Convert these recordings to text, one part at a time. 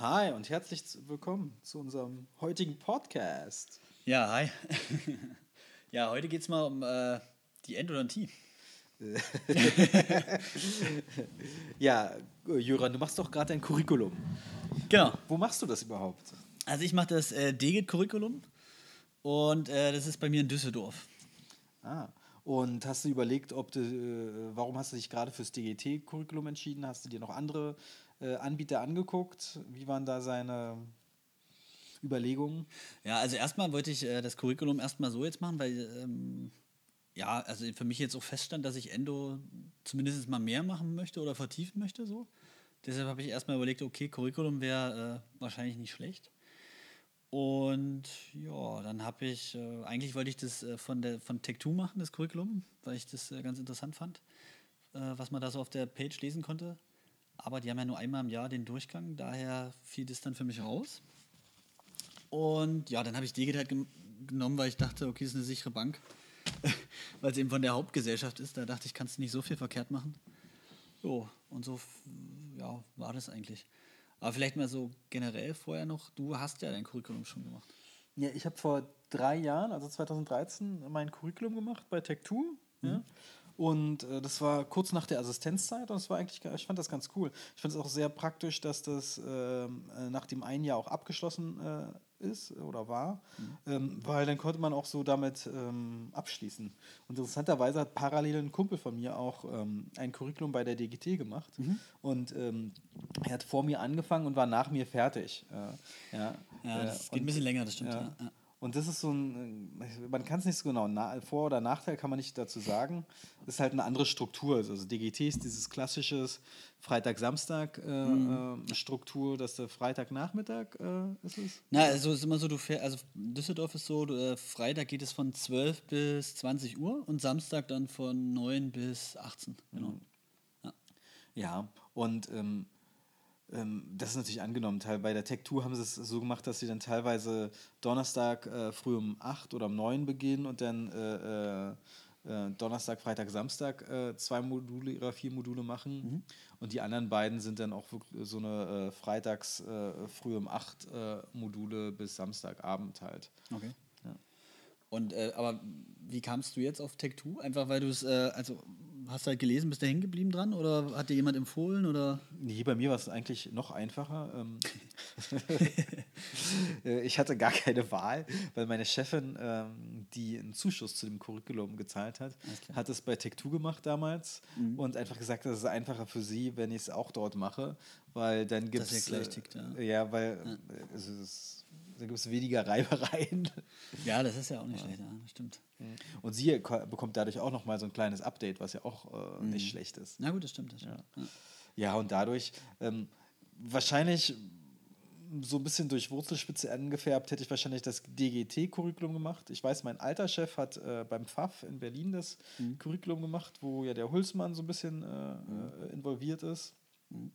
Hi und herzlich willkommen zu unserem heutigen Podcast. Ja, hi. ja, heute geht es mal um äh, die Endodontie. ja, Jöran, du machst doch gerade dein Curriculum. Genau. Wo machst du das überhaupt? Also ich mache das äh, DGIT-Curriculum und äh, das ist bei mir in Düsseldorf. Ah, und hast du überlegt, ob du, äh, warum hast du dich gerade fürs DGT-Curriculum entschieden? Hast du dir noch andere äh, Anbieter angeguckt? Wie waren da seine Überlegungen? Ja, also erstmal wollte ich äh, das Curriculum erstmal so jetzt machen, weil ähm, ja, also für mich jetzt auch feststand, dass ich Endo zumindest mal mehr machen möchte oder vertiefen möchte so. Deshalb habe ich erstmal überlegt, okay, Curriculum wäre äh, wahrscheinlich nicht schlecht. Und ja, dann habe ich, äh, eigentlich wollte ich das äh, von, der, von Tech2 machen, das Curriculum, weil ich das äh, ganz interessant fand, äh, was man da so auf der Page lesen konnte. Aber die haben ja nur einmal im Jahr den Durchgang, daher fiel das dann für mich raus. Und ja, dann habe ich Digit halt genommen, weil ich dachte, okay, das ist eine sichere Bank, weil es eben von der Hauptgesellschaft ist. Da dachte ich, kannst du nicht so viel verkehrt machen. So, und so ja, war das eigentlich. Aber vielleicht mal so generell vorher noch, du hast ja dein Curriculum schon gemacht. Ja, ich habe vor drei Jahren, also 2013, mein Curriculum gemacht bei Tech2. Mhm. Ja. Und äh, das war kurz nach der Assistenzzeit und das war eigentlich, ich fand das ganz cool. Ich fand es auch sehr praktisch, dass das ähm, äh, nach dem einen Jahr auch abgeschlossen äh, ist oder war, mhm. ähm, weil dann konnte man auch so damit ähm, abschließen. Und interessanterweise hat parallel ein Kumpel von mir auch ähm, ein Curriculum bei der DGT gemacht mhm. und ähm, er hat vor mir angefangen und war nach mir fertig. Äh, ja, ja, das äh, geht ein bisschen länger, das stimmt. Ja. Ja. Und das ist so ein, man kann es nicht so genau, Vor- oder Nachteil kann man nicht dazu sagen. Das ist halt eine andere Struktur. Also DGT ist dieses klassische Freitag-Samstag-Struktur, äh, mhm. dass der Freitagnachmittag äh, ist es? Na, also ist immer so, du fährst, also Düsseldorf ist so, du, äh, Freitag geht es von 12 bis 20 Uhr und Samstag dann von 9 bis 18. Genau. Mhm. Ja. ja, und ähm, das ist natürlich angenommen. Bei der Tech Tour haben sie es so gemacht, dass sie dann teilweise Donnerstag äh, früh um 8 oder um 9 beginnen und dann äh, äh, äh, Donnerstag, Freitag, Samstag äh, zwei Module ihrer vier Module machen. Mhm. Und die anderen beiden sind dann auch so eine äh, Freitags früh um 8 Module bis Samstagabend halt. Okay. Und aber wie kamst du jetzt auf Tech 2? Einfach weil du es, also hast du halt gelesen, bist du hängen geblieben dran oder hat dir jemand empfohlen? Oder? Nee, bei mir war es eigentlich noch einfacher. Ähm, äh, ich hatte gar keine Wahl, weil meine Chefin, ähm, die einen Zuschuss zu dem Curriculum gezahlt hat, hat es bei Tech2 gemacht damals mhm. und einfach gesagt, das ist einfacher für sie, wenn ich es auch dort mache, weil dann gibt es. Das ja gleich tickt, ja. Äh, ja, weil ja. Also es da gibt es weniger Reibereien. Ja, das ist ja auch nicht ja. schlecht, ja, stimmt. Mhm. Und sie bekommt dadurch auch nochmal so ein kleines Update, was ja auch äh, nicht mhm. schlecht ist. Na gut, das stimmt. Das stimmt. Ja. ja. und dadurch ähm, wahrscheinlich so ein bisschen durch Wurzelspitze angefärbt, hätte ich wahrscheinlich das DGT-Curriculum gemacht. Ich weiß, mein alter Chef hat äh, beim FAF in Berlin das mhm. Curriculum gemacht, wo ja der Hulsmann so ein bisschen äh, mhm. Äh, involviert ist. Mhm.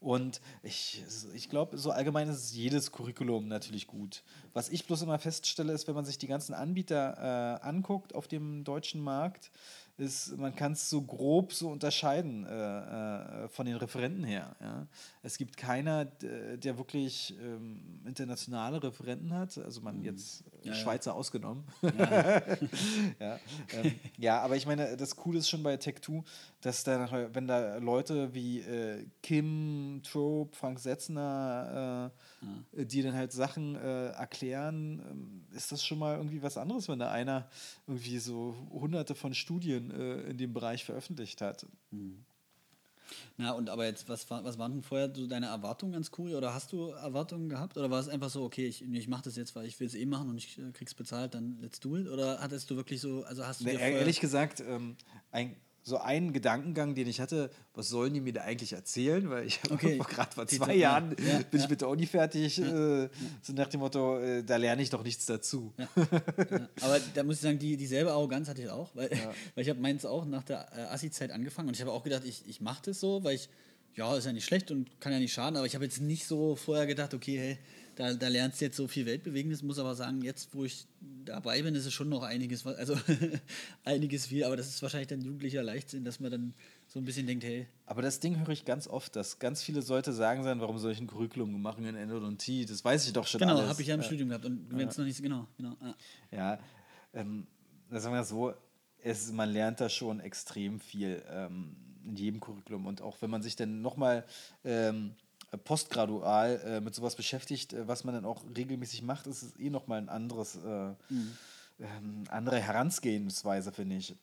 Und ich, ich glaube, so allgemein ist jedes Curriculum natürlich gut. Was ich bloß immer feststelle, ist, wenn man sich die ganzen Anbieter äh, anguckt auf dem deutschen Markt, ist, man kann es so grob so unterscheiden äh, äh, von den Referenten her. Ja. Es gibt keiner, der wirklich ähm, internationale Referenten hat, also man mhm. jetzt ja, Schweizer ja. ausgenommen. Ja. ja, ähm, ja, aber ich meine, das Coole ist schon bei Tech2, dass da, wenn da Leute wie äh, Kim, Trope, Frank Setzner, äh, die dann halt Sachen äh, erklären, ähm, ist das schon mal irgendwie was anderes, wenn da einer irgendwie so hunderte von Studien äh, in dem Bereich veröffentlicht hat. Mhm. Na, und aber jetzt, was, was waren denn vorher so deine Erwartungen ans Kuri? Oder hast du Erwartungen gehabt? Oder war es einfach so, okay, ich, ich mache das jetzt, weil ich will es eh machen und ich äh, krieg's bezahlt, dann let's do it? Oder hattest du wirklich so, also hast du nee, Ehrlich gesagt, ähm, ein, so einen Gedankengang, den ich hatte, was sollen die mir da eigentlich erzählen? Weil ich okay. gerade vor zwei die Jahren ja, bin ja. ich mit der Uni fertig, ja, äh, so nach dem Motto, äh, da lerne ich doch nichts dazu. Aber da muss ich sagen, die, dieselbe Arroganz hatte ich auch, weil, weil ich habe meins auch nach der äh, Assi-Zeit angefangen und ich habe auch gedacht, ich, ich mache das so, weil ich, ja, ist ja nicht schlecht und kann ja nicht schaden, aber ich habe jetzt nicht so vorher gedacht, okay, hey, da, da lernst du jetzt so viel Weltbewegendes, muss aber sagen, jetzt, wo ich dabei bin, ist es schon noch einiges, also einiges viel, aber das ist wahrscheinlich dann jugendlicher Leichtsinn, dass man dann so ein bisschen denkt, hey, Aber das Ding höre ich ganz oft, dass ganz viele Leute sagen sein, warum soll ich ein Curriculum machen in Endodontie? Das weiß ich doch schon genau, habe ich ja im Äh, Studium gehabt und wenn es noch nicht so, genau, genau. Ja. Ja, ähm, sagen wir so, es, man lernt da schon extrem viel ähm, in jedem Curriculum. Und auch wenn man sich dann nochmal ähm, postgradual äh, mit sowas beschäftigt, äh, was man dann auch regelmäßig macht, ist es eh nochmal ein anderes, äh, ähm, andere Herangehensweise, finde ich.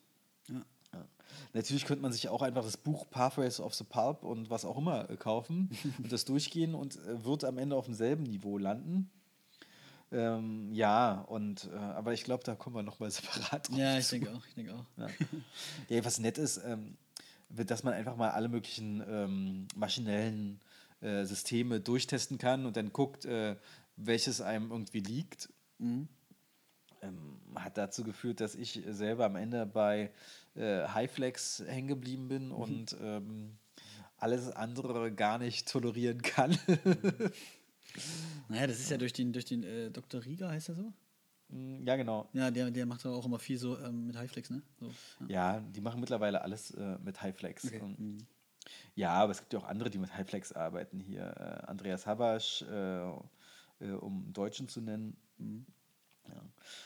Ja. Ja. Natürlich könnte man sich auch einfach das Buch Pathways of the Pulp und was auch immer äh, kaufen und das durchgehen und äh, wird am Ende auf demselben Niveau landen. Ähm, ja, und äh, aber ich glaube, da kommen wir nochmal separat drauf. ja, ich denke auch, ich denke auch. Ja. ja, was nett ist, ähm, wird, dass man einfach mal alle möglichen ähm, maschinellen äh, Systeme durchtesten kann und dann guckt, äh, welches einem irgendwie liegt. Mhm. Ähm, hat dazu geführt, dass ich selber am Ende bei äh, Highflex hängen geblieben bin und ähm, alles andere gar nicht tolerieren kann. Naja, das ist ja durch den, durch den äh, Dr. Rieger, heißt er so? Mm, ja, genau. Ja, der, der macht auch immer viel so ähm, mit Highflex, ne? So, ja. Ja, die machen mittlerweile alles äh, mit Highflex. Okay. Mhm. Ja, aber es gibt ja auch andere, die mit Highflex arbeiten. Hier äh, Andreas Habasch, äh, äh, um Deutschen zu nennen. Ja.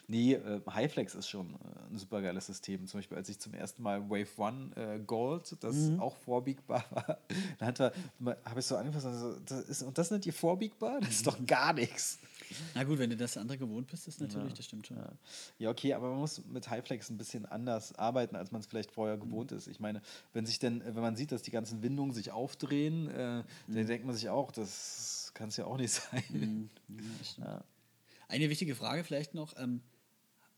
Nee, äh, Highflex ist schon äh, ein super geiles System. Zum Beispiel, als ich zum ersten Mal Wave One äh, Gold, das auch vorbiegbar war, dann habe ich so angefasst, also, das ist, und das nennt ihr vorbiegbar? Das ist doch gar nichts. Na gut, wenn du das andere gewohnt bist, ist natürlich, das stimmt schon. Ja. ja, okay, aber man muss mit Highflex ein bisschen anders arbeiten, als man es vielleicht vorher gewohnt ist. Ich meine, wenn sich denn, wenn man sieht, dass die ganzen Windungen sich aufdrehen, äh, dann denkt man sich auch, das kann es ja auch nicht sein. Ja, das stimmt. Ja. Eine wichtige Frage vielleicht noch. Ähm,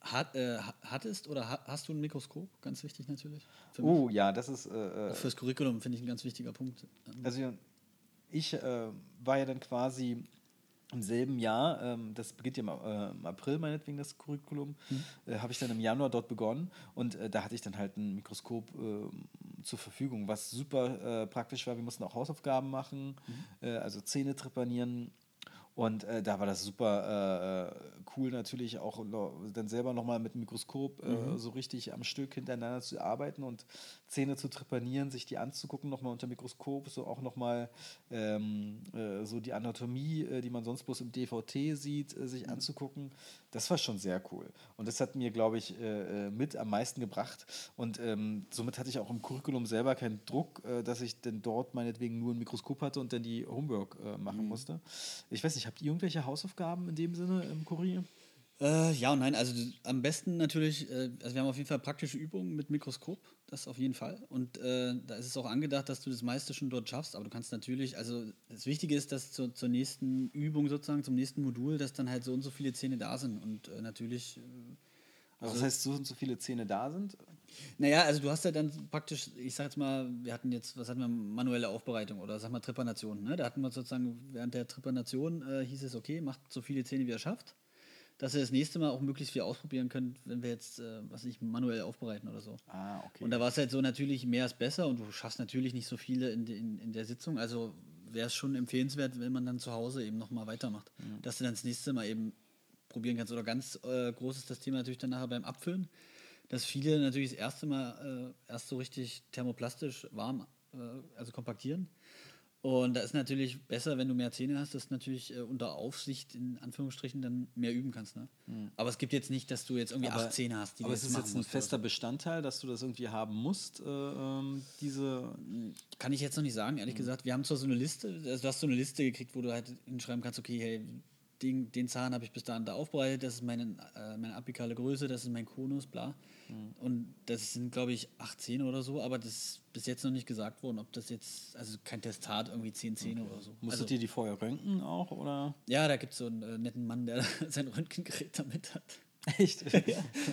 hat, äh, ha- hattest oder ha hast du ein Mikroskop? Ganz wichtig natürlich. Oh ja, das ist. Äh, äh, fürs Curriculum finde ich ein ganz wichtiger Punkt. Also ich äh, war ja dann quasi im selben Jahr, ähm, das beginnt ja im, äh, im April meinetwegen das Curriculum, äh, habe ich dann im Januar dort begonnen und äh, da hatte ich dann halt ein Mikroskop äh, zur Verfügung, was super äh, praktisch war. Wir mussten auch Hausaufgaben machen, äh, also Zähne trepanieren. Und äh, da war das super äh, cool natürlich auch dann selber nochmal mit dem Mikroskop äh, so richtig am Stück hintereinander zu arbeiten und Zähne zu trepanieren, sich die anzugucken, nochmal unter Mikroskop, so auch nochmal ähm, äh, so die Anatomie, äh, die man sonst bloß im DVT sieht, äh, sich anzugucken. Das war schon sehr cool. Und das hat mir, glaube ich, äh, äh, mit am meisten gebracht. Und ähm, somit hatte ich auch im Curriculum selber keinen Druck, äh, dass ich denn dort meinetwegen nur ein Mikroskop hatte und dann die Homework äh, machen musste. Ich weiß nicht, habt ihr irgendwelche Hausaufgaben in dem Sinne im Kurier? Äh, ja und nein, also am besten natürlich, äh, also wir haben auf jeden Fall praktische Übungen mit Mikroskop, das auf jeden Fall. Und äh, da ist es auch angedacht, dass du das meiste schon dort schaffst, aber du kannst natürlich, also das Wichtige ist, dass zur, zur nächsten Übung sozusagen, zum nächsten Modul, dass dann halt so und so viele Zähne da sind. Und äh, natürlich, äh, Also das heißt, so und so viele Zähne da sind? Naja, also du hast ja dann praktisch, ich sag jetzt mal, wir hatten jetzt, was hatten wir, manuelle Aufbereitung oder sag mal Trepanation. Ne? Da hatten wir sozusagen während der Trepanation äh, hieß es, okay, macht so viele Zähne, wie ihr schafft. Dass ihr das nächste Mal auch möglichst viel ausprobieren könnt, wenn wir jetzt, äh, was ich, manuell aufbereiten oder so. Ah, okay. Und da war es halt so natürlich, mehr ist besser und du schaffst natürlich nicht so viele in, in, in der Sitzung. Also wäre es schon empfehlenswert, wenn man dann zu Hause eben nochmal weitermacht. Dass du dann das nächste Mal eben probieren kannst. Oder ganz äh, groß ist das Thema natürlich dann nachher beim Abfüllen, dass viele natürlich das erste Mal äh, erst so richtig thermoplastisch warm, äh, also kompaktieren. Und da ist natürlich besser, wenn du mehr Zähne hast, dass du natürlich äh, unter Aufsicht in Anführungsstrichen dann mehr üben kannst. Ne? Aber es gibt jetzt nicht, dass du jetzt irgendwie acht Zähne hast, die aber du es ist jetzt ein oder so. fester Bestandteil, dass du das irgendwie haben musst, äh, ähm, diese. Kann ich jetzt noch nicht sagen, ehrlich gesagt. Wir haben zwar so eine Liste, also du hast so eine Liste gekriegt, wo du halt hinschreiben kannst, okay, hey, den, den Zahn habe ich bis dahin da aufbereitet, das ist meine, äh, meine apikale Größe, das ist mein Konus, bla. Und das sind, glaube ich, acht Zähne oder so, aber das ist bis jetzt noch nicht gesagt worden, ob das jetzt, also kein Testat, irgendwie zehn Zähne oder so. Musstet Also, ihr die vorher röntgen auch, oder? ja, da gibt es so einen äh, netten Mann, der sein Röntgengerät damit hat. Echt?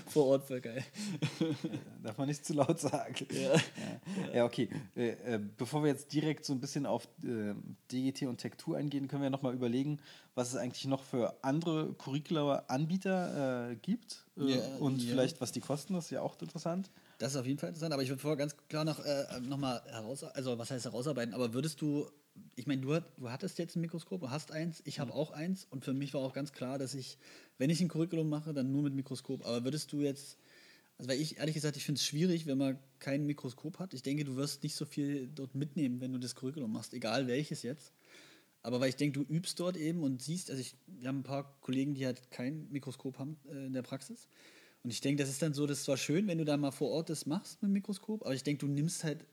Vor Ort voll geil. Darf man nicht zu laut sagen. Ja, ja okay. Äh, äh, bevor wir jetzt direkt so ein bisschen auf äh, DGT und Tektur eingehen, können wir nochmal überlegen, was es eigentlich noch für andere Curricula-Anbieter äh, gibt äh, Ja, und ja. vielleicht was die kosten, das ist ja auch interessant. Das ist auf jeden Fall interessant, aber ich würde vorher ganz klar noch, äh, noch mal heraus, also was heißt herausarbeiten, aber würdest du, ich meine, du, du hattest jetzt ein Mikroskop, du hast eins, ich Mhm. habe auch eins und für mich war auch ganz klar, dass ich, wenn ich ein Curriculum mache, dann nur mit Mikroskop. Aber würdest du jetzt, also weil ich ehrlich gesagt, ich finde es schwierig, wenn man kein Mikroskop hat. Ich denke, du wirst nicht so viel dort mitnehmen, wenn du das Curriculum machst, egal welches jetzt. Aber weil ich denke, du übst dort eben und siehst, also ich, wir haben ein paar Kollegen, die halt kein Mikroskop haben äh, in der Praxis. Und ich denke, das ist dann so, das ist zwar schön, wenn du da mal vor Ort das machst mit dem Mikroskop, aber ich denke, du nimmst halt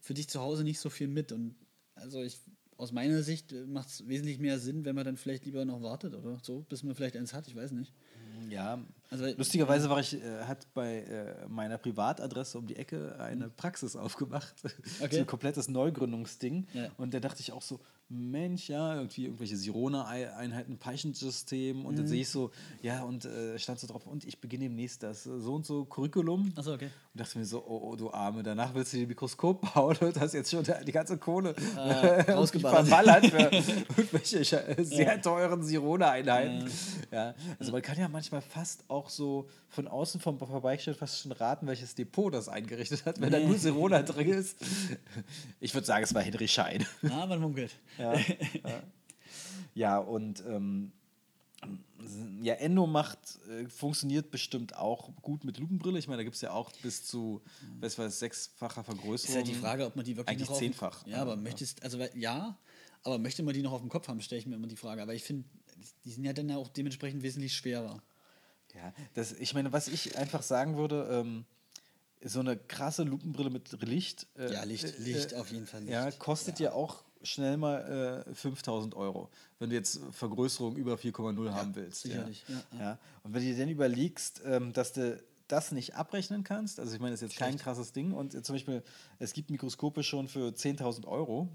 für dich zu Hause nicht so viel mit. Und also ich, aus meiner Sicht macht es wesentlich mehr Sinn, wenn man dann vielleicht lieber noch wartet oder so, bis man vielleicht eins hat, ich weiß nicht. Ja, Also, lustigerweise war ich, äh, hat bei äh, meiner Privatadresse um die Ecke eine Praxis aufgemacht. Okay. so ein komplettes Neugründungsding. Ja. Und da dachte ich auch so, Mensch, ja, irgendwie irgendwelche Sirona-Einheiten, Python-System. Und Mhm. dann sehe ich so, ja, und äh, stand so drauf, und ich beginne demnächst das äh, so und so Curriculum. Achso, okay. Und dachte mir so, oh, oh, du Arme, danach willst du dir ein Mikroskop bauen und hast jetzt schon die ganze Kohle Ah, rausgeballert. verballert für irgendwelche sehr teuren Sirona-Einheiten. Ja. Also man kann ja manchmal fast auch so von außen vom Vorbeigestellt fast schon raten, welches Depot das eingerichtet hat, wenn da nur Sirona drin ist. Ich würde sagen, es war Henry Schein. Ah, man munkelt. Ja, ja. ja und ähm, ja, Endo macht, äh, funktioniert bestimmt auch gut mit Lupenbrille. Ich meine, da gibt es ja auch bis zu, was weiß, sechsfacher Vergrößerung. Ist halt die Frage, ob man die wirklich Eigentlich noch auf zehnfach. Ja, aber möchtest, also ja, aber möchte man die noch auf dem Kopf haben, stelle ich mir immer die Frage. Aber ich finde, die sind ja dann auch dementsprechend wesentlich schwerer. Ja, das, ich meine, was ich einfach sagen würde, ähm, so eine krasse Lupenbrille mit Licht. äh, Ja, Licht, äh, Licht, äh, auf jeden Fall Licht. Ja, kostet ja, auch schnell mal äh, 5000 Euro, wenn du jetzt Vergrößerung über 4,0 haben willst. sicherlich, Ja. ja, Ja. Und wenn du dir dann überlegst, ähm, dass du das nicht abrechnen kannst, also ich meine, das ist jetzt kein krasses Ding und zum Beispiel, es gibt Mikroskope schon für 10.000 Euro.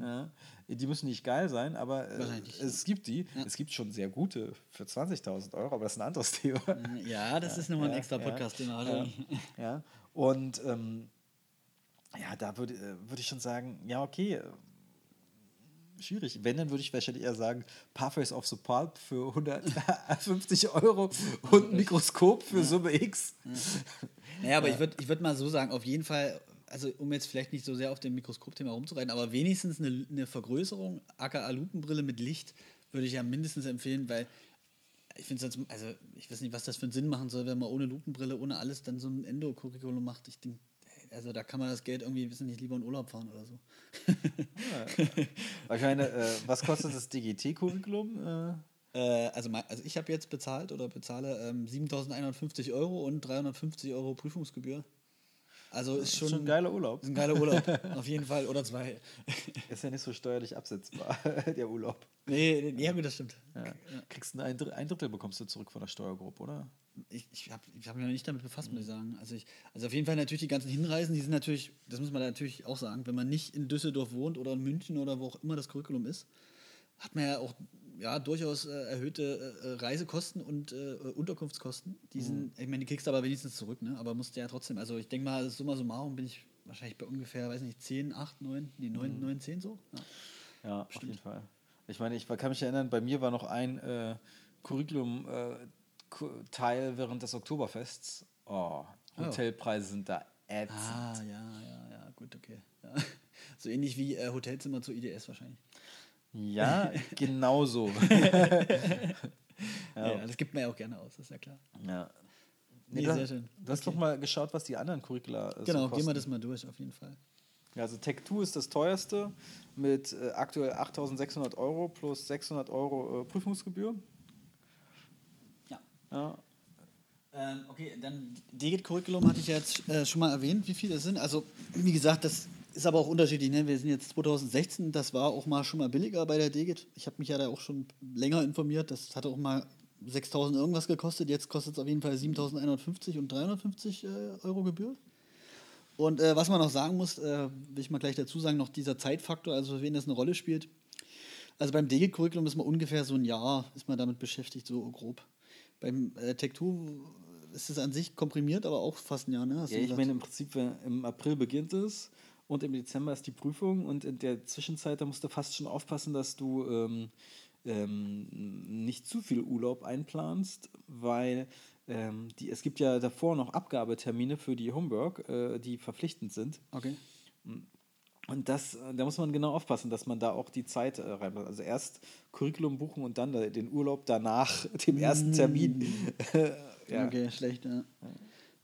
Ja, die müssen nicht geil sein, aber äh, Mhm. Es gibt die. Es gibt schon sehr gute für 20.000 Euro, aber das ist ein anderes Thema. Ja, das ist nochmal ein ja, extra ja, Podcast-Thema. Ja, ja. Und ähm, ja, da würde äh, würd ich schon sagen, ja, okay, äh, schwierig. Wenn, dann würde ich wahrscheinlich eher sagen, Pathways of the Pulp für 150 Euro und ein Mikroskop für Summe X. Naja, aber ich würde ich würd mal so sagen, auf jeden Fall, also um jetzt vielleicht nicht so sehr auf dem Mikroskopthema rumzureiten, aber wenigstens eine, eine Vergrößerung, aka Lupenbrille mit Licht, würde ich ja mindestens empfehlen, weil ich finde sonst, also ich weiß nicht, was das für einen Sinn machen soll, wenn man ohne Lupenbrille, ohne alles dann so ein Endo-Curriculum macht. Ich denke, also da kann man das Geld irgendwie, wissen nicht, lieber in Urlaub fahren oder so. Ich meine, äh, was kostet das DGT-Curriculum? Äh, Äh, also, also ich habe jetzt bezahlt oder bezahle ähm, 7.150 Euro und 350 Euro Prüfungsgebühr. Also ist schon, schon ein geiler Urlaub. ist ein geiler Urlaub, auf jeden Fall. Oder zwei. Ist ja nicht so steuerlich absetzbar, der Urlaub. nee, nee, ja gut, das stimmt. Ja. Kriegst du ein, ein Drittel bekommst du zurück von der Steuergruppe, oder? Ich, ich habe ich hab mich noch nicht damit befasst, muss ich sagen. Also, ich, also auf jeden Fall natürlich die ganzen Hinreisen, die sind natürlich, das muss man natürlich auch sagen, wenn man nicht in Düsseldorf wohnt oder in München oder wo auch immer das Curriculum ist, hat man ja auch ja, durchaus äh, erhöhte äh, Reisekosten und äh, Unterkunftskosten. Die sind, ich meine, die kriegst du aber wenigstens zurück, ne? aber musst du ja trotzdem, also ich denke mal, summa summarum bin ich wahrscheinlich bei ungefähr, weiß nicht, 10, 8, 9, nee, 9, 9 10 so. Ja. Ja, auf jeden Fall. Ich meine, ich kann mich erinnern, bei mir war noch ein äh, Curriculum-Teil während des Oktoberfests. Oh, Hotelpreise sind da ätzend. Ah, ja, ja, ja, gut, okay. Ja. So ähnlich wie äh, Hotelzimmer zur IDS wahrscheinlich. Ja, genau so. Ja. das gibt man ja auch gerne aus, das ist ja klar. ja. Nee, du, sehr schön. Du hast doch mal geschaut, was die anderen Curricula äh, Genau, so gehen wir das mal durch, auf jeden Fall. Ja, also Tech 2 ist das teuerste mit äh, aktuell 8.600 Euro plus 600 Euro äh, Prüfungsgebühr. Ja. Ja. Ähm, okay, dann Digit-Curriculum hatte ich ja jetzt äh, schon mal erwähnt, wie viele das sind. Also, wie gesagt, das ist aber auch unterschiedlich. Ne? Wir sind jetzt 2016, das war auch mal schon mal billiger bei der Digit. Ich habe mich ja da auch schon länger informiert. Das hatte auch mal 6.000 irgendwas gekostet. Jetzt kostet es auf jeden Fall 7.150 und 350 äh, Euro Gebühr. Und äh, was man noch sagen muss, äh, will ich mal gleich dazu sagen, noch dieser Zeitfaktor, also für wen das eine Rolle spielt. Also beim DG-Curriculum ist man ungefähr so ein Jahr, ist man damit beschäftigt, so grob. Beim äh, Tech2 ist es an sich komprimiert, aber auch fast ein Jahr, ne? Hast Ja, ich meine, im Prinzip, wenn- im April beginnt es und im Dezember ist die Prüfung und in der Zwischenzeit, da musst du fast schon aufpassen, dass du ähm, ähm, nicht zu viel Urlaub einplanst, weil ähm, die, es gibt ja davor noch Abgabetermine für die Homework, äh, die verpflichtend sind. Okay. Und das, da muss man genau aufpassen, dass man da auch die Zeit äh, reinbringt. Also erst Curriculum buchen und dann da- den Urlaub danach, dem ersten Termin. ja. Okay, schlecht, ja.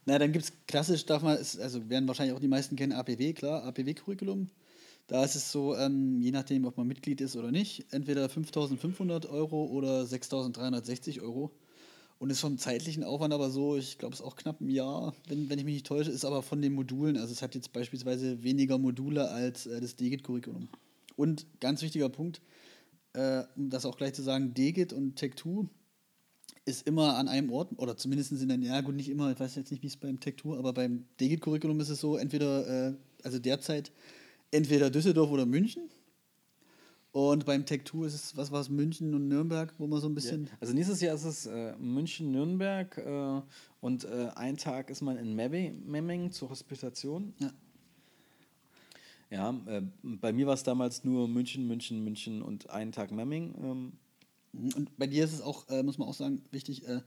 Na, dann gibt es klassisch, darf man, also werden wahrscheinlich auch die meisten kennen, APW, klar, APW-Curriculum. Da ist es so, ähm, je nachdem, ob man Mitglied ist oder nicht, entweder 5.500 Euro oder 6.360 Euro. Und ist vom zeitlichen Aufwand aber so, ich glaube, es ist auch knapp ein Jahr, wenn, wenn ich mich nicht täusche, ist aber von den Modulen, also es hat jetzt beispielsweise weniger Module als äh, das DGIT-Curriculum. Und ganz wichtiger Punkt, äh, um das auch gleich zu sagen, DGIT und Tech2 ist immer an einem Ort, oder zumindest in der, ja gut, nicht immer, ich weiß jetzt nicht, wie es beim Tech2, aber beim DGIT-Curriculum ist es so, entweder, äh, also derzeit, entweder Düsseldorf oder München. Und beim Tech2 ist es, was war es, München und Nürnberg, wo man so ein bisschen. Also nächstes Jahr ist es äh, München, Nürnberg äh, und äh, ein Tag ist man in Mebbe- Memmingen zur Hospitation. Ja. Ja, äh, bei mir war es damals nur München, München, München und einen Tag Memming. Ähm, Und bei dir ist es auch, äh, muss man auch sagen, wichtig, äh,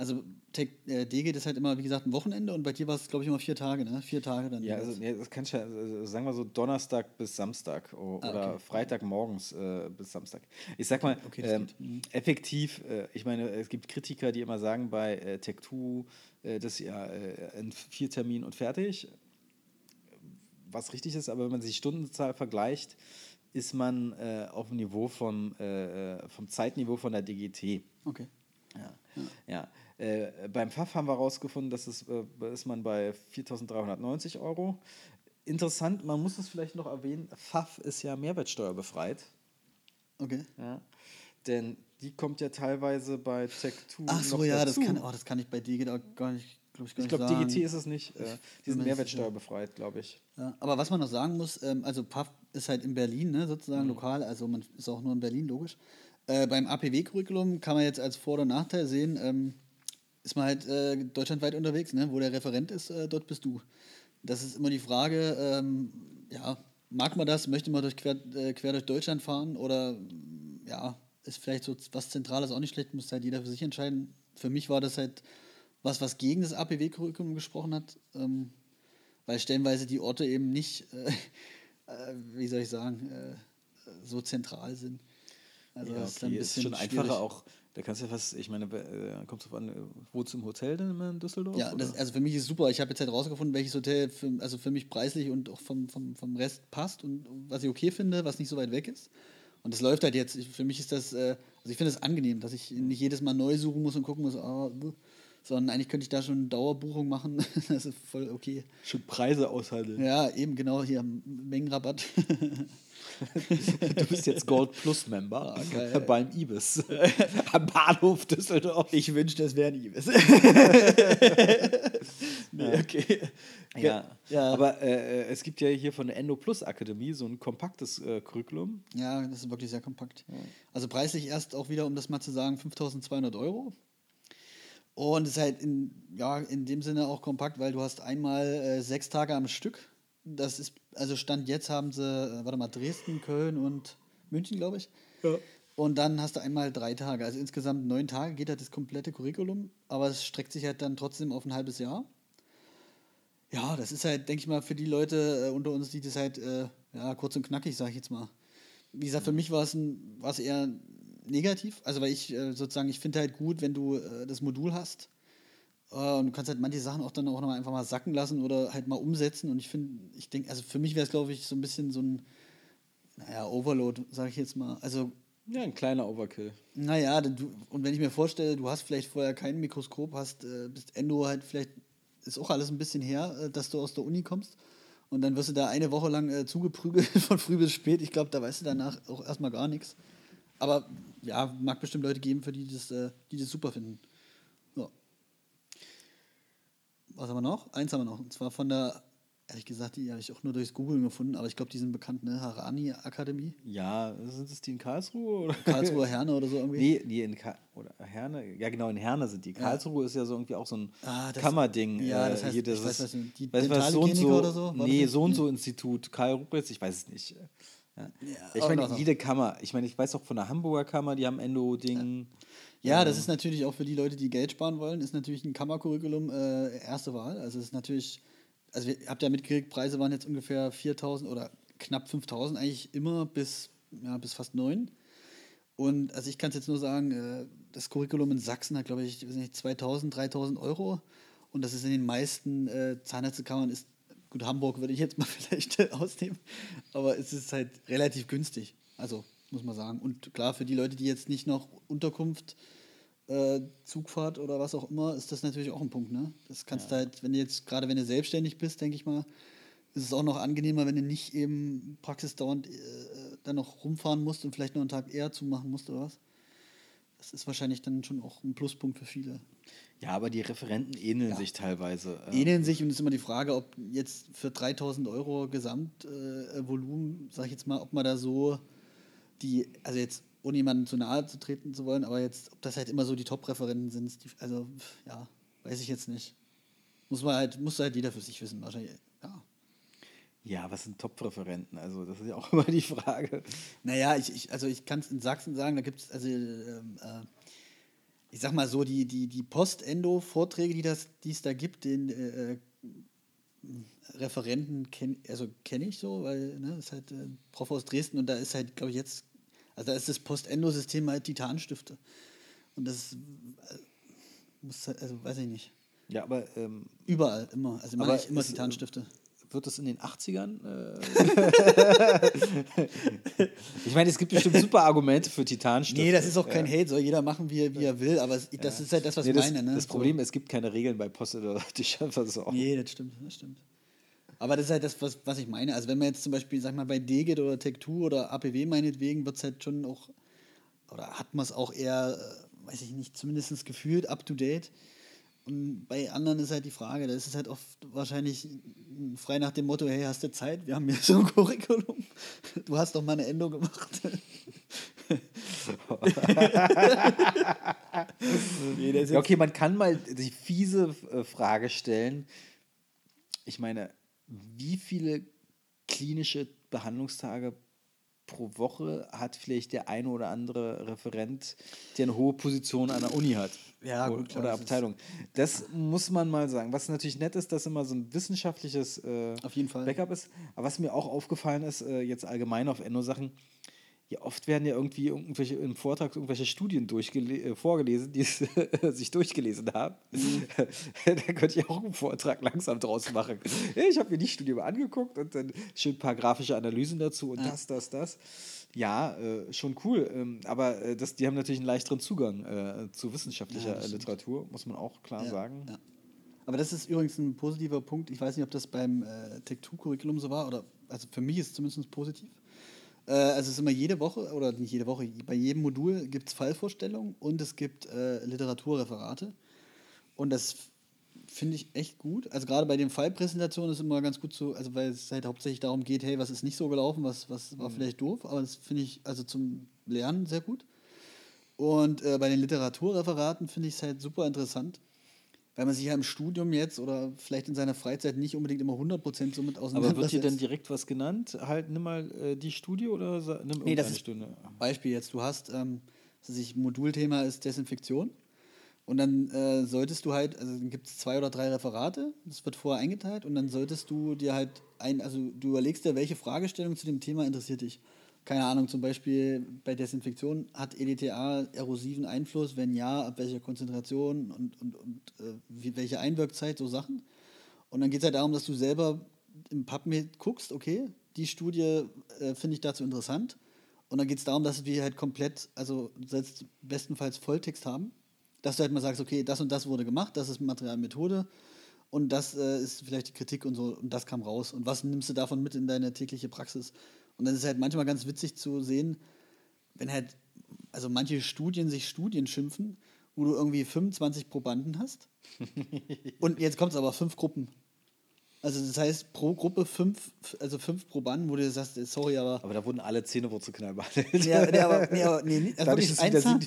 also Tech, äh, DGIT ist halt immer, wie gesagt, ein Wochenende und bei dir war es, glaube ich, immer vier Tage, ne? Vier Tage dann. ja, also, ja, das kann ich ja, also, sagen wir so Donnerstag bis Samstag Ah, oder okay. Freitagmorgens äh, bis Samstag. Ich sag mal, Okay, ähm. Mhm. effektiv, äh, ich meine, es gibt Kritiker, die immer sagen bei äh, Tech2, äh, das ist ja äh, ein Viertermin und fertig. Was richtig ist, aber wenn man sich die Stundenzahl vergleicht, ist man äh, auf dem Niveau vom, äh, äh, vom Zeitniveau von der DGT. Okay. Ja. ja. Äh, beim FAF haben wir herausgefunden, dass es, äh, ist man bei 4.390 Euro. Interessant, man muss es vielleicht noch erwähnen, FAF ist ja mehrwertsteuerbefreit. Okay. Ja. Denn die kommt ja teilweise bei Tech2 Ach so, ja, das dazu. kann, oh, das kann ich bei auch gar nicht, glaube ich, ich glaube. DGT ist es nicht. Äh, die sind mehrwertsteuerbefreit, glaube ich. Ja, aber was man noch sagen muss, ähm, also PAF ist halt in Berlin, ne, sozusagen Mhm. lokal, also man ist auch nur in Berlin, logisch. Äh, beim APW-Curriculum kann man jetzt als Vor- oder Nachteil sehen, ähm, ist man halt äh, deutschlandweit unterwegs, ne? wo der Referent ist, äh, dort bist du. Das ist immer die Frage, ähm, ja, mag man das, möchte man durch quer, äh, quer durch Deutschland fahren oder ja, ist vielleicht so was Zentrales auch nicht schlecht, muss halt jeder für sich entscheiden. Für mich war das halt was, was gegen das APW-Curriculum gesprochen hat. Ähm, weil stellenweise die Orte eben nicht, äh, äh, wie soll ich sagen, äh, so zentral sind. Also ja, das ist dann okay, ein ist bisschen schon einfacher schwierig. auch. Da kannst du ja fast, ich meine, äh, kommt drauf an, äh, du im Hotel denn immer in Düsseldorf? Ja, das, also für mich ist es super. Ich habe jetzt halt rausgefunden, welches Hotel für, also für mich preislich und auch vom, vom, vom Rest passt und was ich okay finde, was nicht so weit weg ist. Und das läuft halt jetzt. Für mich ist das, also ich finde es angenehm, dass ich nicht jedes Mal neu suchen muss und gucken muss, ah, buh. Sondern eigentlich könnte ich da schon eine Dauerbuchung machen. das ist voll okay. schon Preise aushandeln. Ja, eben genau hier Mengenrabatt. Du bist jetzt Gold Plus Member Ah, geil. beim Ibis am Bahnhof Düsseldorf. Ich wünschte, es wäre ein Ibis. nee, okay. Ja, Ja. aber äh, es gibt ja hier von der Endo Plus Akademie so ein kompaktes äh, Curriculum. Ja, das ist wirklich sehr kompakt. Also preislich erst auch wieder, um das mal zu sagen, 5200 Euro. Und es ist halt in, ja, in dem Sinne auch kompakt, weil du hast einmal äh, sechs Tage am Stück. Das ist, also Stand jetzt haben sie, äh, warte mal, Dresden, Köln und München, glaube ich. Ja. Und dann hast du einmal drei Tage. Also insgesamt neun Tage geht halt das komplette Curriculum, aber es streckt sich halt dann trotzdem auf ein halbes Jahr. Ja, das ist halt, denke ich mal, für die Leute äh, unter uns, die das halt, äh, ja, kurz und knackig, sage ich jetzt mal. Wie gesagt, für mich war es ein, war es eher negativ. Also, weil ich äh, sozusagen, ich finde halt gut, wenn du äh, das Modul hast. Äh, und du kannst halt manche Sachen auch dann auch noch mal einfach mal sacken lassen oder halt mal umsetzen. Und ich finde, ich denke, also für mich wäre es, glaube ich, so ein bisschen so ein, naja, Overload, sage ich jetzt mal. Also, Ja, ein kleiner Overkill. naja, du, und wenn ich mir vorstelle, du hast vielleicht vorher kein Mikroskop, hast, äh, bist Endo halt vielleicht, ist auch alles ein bisschen her, äh, dass du aus der Uni kommst. Und dann wirst du da eine Woche lang äh, zugeprügelt von früh bis spät. Ich glaube, da weißt du danach auch erstmal gar nichts. Aber ja, mag bestimmt Leute geben, für die das, äh, die das super finden. Ja. Was haben wir noch? Eins haben wir noch. Und zwar von der, ehrlich gesagt, die habe ich auch nur durchs Googlen gefunden, aber ich glaube, die sind bekannt, ne? Harani Akademie. Ja, sind es die in Karlsruhe? Oder? Karlsruher Herne oder so irgendwie. Nee, nee, in Ka oder Herne. Ja, genau, in Herne sind die. Karlsruhe ist ja so irgendwie auch so ein Ah, das- Kammerding. ja, äh, das heißt, hier, das ich weiß, ist, was du- die weißt was, so und so, oder so? War Nee, so und so Institut, Karl Ruppitz, ich weiß es nicht. Ja. ich meine, jede Kammer, ich meine, ich weiß auch von der Hamburger Kammer, die haben Endo-Ding. Ja, das ist natürlich auch für die Leute, die Geld sparen wollen, ist natürlich ein Kammercurriculum äh, erste Wahl. Also es ist natürlich, also ihr habt ja mitgekriegt, Preise waren jetzt ungefähr 4000 oder knapp 5000 eigentlich immer bis, ja, bis fast 9. Und also ich kann es jetzt nur sagen, äh, das Curriculum in Sachsen hat, glaube ich, weiß nicht, 2000, 3000 Euro. Und das ist in den meisten äh, Zahnärztekammern ist, gut, Hamburg würde ich jetzt mal vielleicht ausnehmen, aber es ist halt relativ günstig. Also muss man sagen. Und klar, für die Leute, die jetzt nicht noch Unterkunft, äh, Zugfahrt oder was auch immer, ist das natürlich auch ein Punkt. Ne? Das kannst ja. du halt, wenn du jetzt, gerade wenn du selbstständig bist, denke ich mal, ist es auch noch angenehmer, wenn du nicht eben praxisdauernd äh, dann noch rumfahren musst und vielleicht noch einen Tag eher zumachen musst oder was. Das ist wahrscheinlich dann schon auch ein Pluspunkt für viele. Ja, aber die Referenten ähneln ja. sich teilweise. Äh. Ähneln sich und es ist immer die Frage, ob jetzt für 3000 Euro Gesamtvolumen, äh, sag ich jetzt mal, ob man da so die, also jetzt ohne jemanden zu nahe zu treten zu wollen, aber jetzt, ob das halt immer so die Top-Referenten sind, die, also ja, weiß ich jetzt nicht. Muss man halt, muss halt jeder für sich wissen, wahrscheinlich. Ja. Ja, was sind Top-Referenten? Also, das ist ja auch immer die Frage. Naja, ich, ich, also ich kann es in Sachsen sagen, da gibt es, also ähm, äh, ich sag mal so, die, die, die Post-Endo-Vorträge, die, die es da gibt, den äh, äh Referenten kenne also kenn ich so, weil ne, das ist halt äh, Prof aus Dresden und da ist halt, glaube ich, jetzt also da ist das Post-Endo-System halt Titanstifte. Und das äh, muss halt, also weiß ich nicht. Ja, aber. Ähm, Überall, immer. Also immer, immer Titanstifte. Wird das in den 80ern? Äh ich meine, es gibt bestimmt super Argumente für Titanstifte. Nee, das ist auch kein ja. Hate, soll jeder machen, wie er, wie er will, aber das ja. ist halt das, was nee, ich meine. Ne? Das Problem, so. es gibt keine Regeln bei Post- oder Tischversorgung. Nee, das stimmt, das stimmt. Aber das ist halt das, was, was ich meine. Also wenn man jetzt zum Beispiel, sag mal, bei Degit oder Tech2 oder APW meinetwegen, wird es halt schon auch, oder hat man es auch eher, äh, weiß ich nicht, zumindest gefühlt up-to-date. Und bei anderen ist halt die Frage, da ist es halt oft wahrscheinlich frei nach dem Motto, hey, hast du Zeit? Wir haben hier so ein Curriculum. Du hast doch mal eine Endo gemacht. ja, okay, man kann mal die fiese äh, Frage stellen. Ich meine, wie viele klinische Behandlungstage pro Woche hat vielleicht der eine oder andere Referent, der eine hohe Position an der Uni hat. Ja, gut, klar, oder Abteilung. Das muss man mal sagen. Was natürlich nett ist, dass immer so ein wissenschaftliches äh, Auf jeden Fall. Backup ist. Aber was mir auch aufgefallen ist, äh, jetzt allgemein auf Endo-Sachen, ja, oft werden ja irgendwie irgendwelche im Vortrag irgendwelche Studien äh, vorgelesen, die sich durchgelesen haben. Mhm. da könnte ich auch einen Vortrag langsam draus machen. Ich habe mir die Studie mal angeguckt und dann schön ein paar grafische Analysen dazu und ja. das, das, das. Ja, äh, schon cool. Ähm, aber äh, das, die haben natürlich einen leichteren Zugang äh, zu wissenschaftlicher ja, Literatur, muss man auch klar ja, sagen. Aber das ist übrigens ein positiver Punkt. Ich weiß nicht, ob das beim äh, Tech2-Curriculum so war, oder also für mich ist es zumindest positiv äh, also es ist immer jede Woche, oder nicht jede Woche, bei jedem Modul gibt es Fallvorstellungen und es gibt äh, Literaturreferate. Und das finde ich echt gut. Also gerade bei den Fallpräsentationen ist immer ganz gut so, also weil es halt hauptsächlich darum geht, hey, was ist nicht so gelaufen, was, was war mhm. vielleicht doof, aber das finde ich also zum Lernen sehr gut. Und äh, bei den Literaturreferaten finde ich es halt super interessant, weil man sich ja im Studium jetzt oder vielleicht in seiner Freizeit nicht unbedingt immer 100% so mit auseinandersetzt. Aber wird hier denn direkt was genannt? Halt, nimm mal äh, die Studie oder nimm nee, das ist Stunde? Beispiel jetzt, du hast, ähm, sich Modulthema ist Desinfektion und dann äh, solltest du halt, also gibt es zwei oder drei Referate, das wird vorher eingeteilt und dann solltest du dir halt ein, also du überlegst dir, welche Fragestellung zu dem Thema interessiert dich keine Ahnung, zum Beispiel bei Desinfektion, hat EDTA erosiven Einfluss? Wenn ja, ab welcher Konzentration und, und, und äh, welche Einwirkzeit, so Sachen. Und dann geht es halt darum, dass du selber im PubMed guckst, okay, die Studie äh, finde ich dazu interessant. Und dann geht es darum, dass wir halt komplett, also selbst bestenfalls Volltext haben, dass du halt mal sagst, okay, das und das wurde gemacht, das ist Materialmethode und das äh, ist vielleicht die Kritik und so und das kam raus. Und was nimmst du davon mit in deine tägliche Praxis? Und dann ist es halt manchmal ganz witzig zu sehen, wenn halt, also manche Studien sich Studien schimpfen, wo du irgendwie 25 Probanden hast. und jetzt kommt es aber fünf Gruppen. Also das heißt, pro Gruppe fünf, also fünf Probanden, wo du sagst, sorry, aber. Aber da wurden alle Zähnewurzelknall behandelt. Ja, nee, aber, nee, aber nee, also ist ein, Zahn,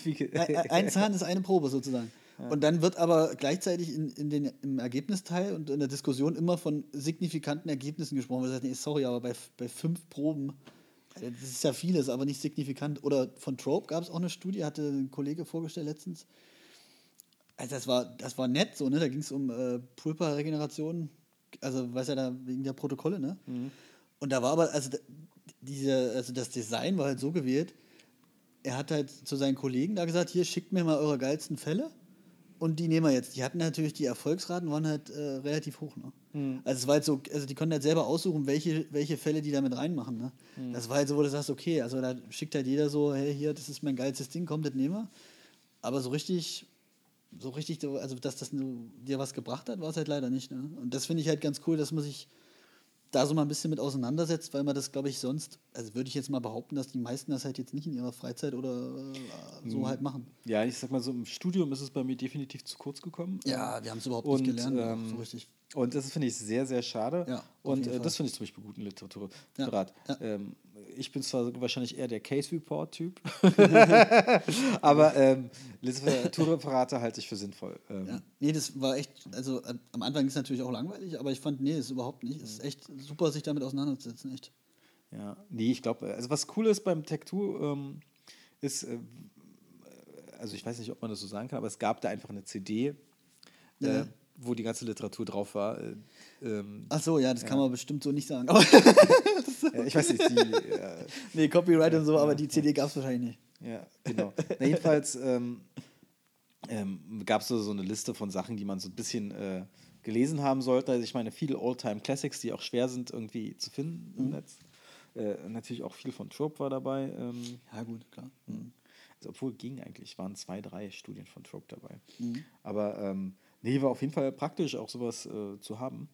ein Zahn ist eine Probe sozusagen. Und dann wird aber gleichzeitig in, in den, im Ergebnisteil und in der Diskussion immer von signifikanten Ergebnissen gesprochen. Sagt, nee, sorry, aber bei, bei fünf Proben, das ist ja vieles, aber nicht signifikant. Oder von Trope gab es auch eine Studie, hatte ein Kollege vorgestellt letztens. Also das war, das war nett so, ne? Da ging es um äh, Pulperregeneration, also weiß ja da wegen der Protokolle, ne? Mhm. Und da war aber, also diese, also das Design war halt so gewählt, er hat halt zu seinen Kollegen da gesagt, hier schickt mir mal eure geilsten Fälle und die nehmen wir jetzt. Die hatten natürlich, die Erfolgsraten waren halt äh, relativ hoch. Ne? Also es war halt so, also die konnten halt selber aussuchen, welche, welche Fälle die da mit reinmachen. Ne? Das war halt so, wo du sagst, okay, also da schickt halt jeder so, hey, hier, das ist mein geilstes Ding, kommt, das nehmen wir. Aber so richtig, so richtig, so- also dass das dir was gebracht hat, war es halt leider nicht. Ne? Und das finde ich halt ganz cool, dass man sich da so mal ein bisschen mit auseinandersetzt, weil man das, glaube ich, sonst, also würde ich jetzt mal behaupten, dass die meisten das halt jetzt nicht in ihrer Freizeit oder äh, so halt machen. Ja, ich sag mal so, im Studium ist es bei mir definitiv zu kurz gekommen. Ja, wir haben es überhaupt und, nicht gelernt, ähm, so richtig. Und das finde ich sehr, sehr schade. Ja, und äh, das finde ich zum Beispiel guten Literatur. Ja, ja. Ähm, ich bin zwar wahrscheinlich eher der Case Report-Typ, aber ähm, Literaturreferate halte ich für sinnvoll. Ähm, Ja. Nee, das war echt, also äh, am Anfang ist es natürlich auch langweilig, aber ich fand, nee, ist überhaupt nicht. Es ist echt super, sich damit auseinanderzusetzen, echt. Ja, nee, ich glaube, also was cool ist beim Tech2 ähm, ist, äh, also ich weiß nicht, ob man das so sagen kann, aber es gab da einfach eine CD, äh, Ja. wo die ganze Literatur drauf war. Äh, ähm, Ach so, ja, das kann man bestimmt so nicht sagen. Äh, ich weiß nicht, die, äh, nee, Copyright und so, aber die CD gab es wahrscheinlich nicht. Ja, genau. Na, jedenfalls ähm, ähm, gab es so, so eine Liste von Sachen, die man so ein bisschen äh, gelesen haben sollte. Also ich meine, viele Oldtime-Classics, die auch schwer sind irgendwie zu finden im Netz. Äh, natürlich auch viel von Trope war dabei. Ähm, Ja, gut, klar. also obwohl ging eigentlich, waren zwei, drei Studien von Trope dabei. Aber ähm, nee, war auf jeden Fall praktisch, auch sowas äh, zu haben.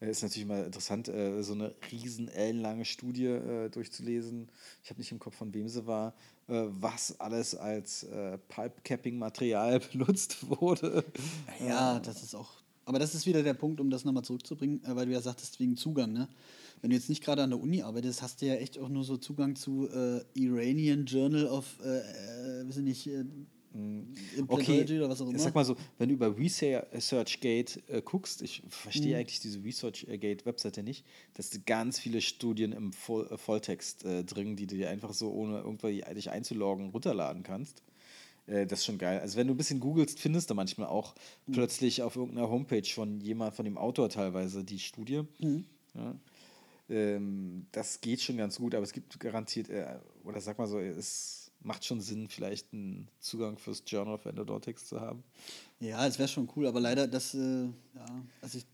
Ist natürlich mal interessant, äh, so eine riesen ellenlange Studie äh, durchzulesen. Ich habe nicht im Kopf, von wem sie war, äh, was alles als Pipe-Capping-Material benutzt wurde. Ja, das ist auch. Aber das ist wieder der Punkt, um das nochmal zurückzubringen, weil du ja sagtest, wegen Zugang, ne? Wenn du jetzt nicht gerade an der Uni arbeitest, hast du ja echt auch nur so Zugang zu äh, Iranian Journal of, äh, äh, weiß ich nicht, äh, Implantology oder was auch immer. Ich sag mal so, wenn du über ResearchGate äh, guckst, ich verstehe Mhm. eigentlich diese ResearchGate-Webseite nicht, dass du ganz viele Studien im Voll, äh, Volltext äh, drin, die du dir einfach so, ohne irgendwie dich einzuloggen, runterladen kannst. Äh, das ist schon geil. Also wenn du ein bisschen googelst, findest du manchmal auch Mhm. plötzlich auf irgendeiner Homepage von jemand, von dem Autor teilweise die Studie. Mhm. Ja. Ähm, das geht schon ganz gut, aber es gibt garantiert, äh, oder sag mal so, es macht schon Sinn, vielleicht einen Zugang fürs Journal of Endodontics zu haben. Ja, es wäre schon cool, aber leider, das, äh, ja, also ich,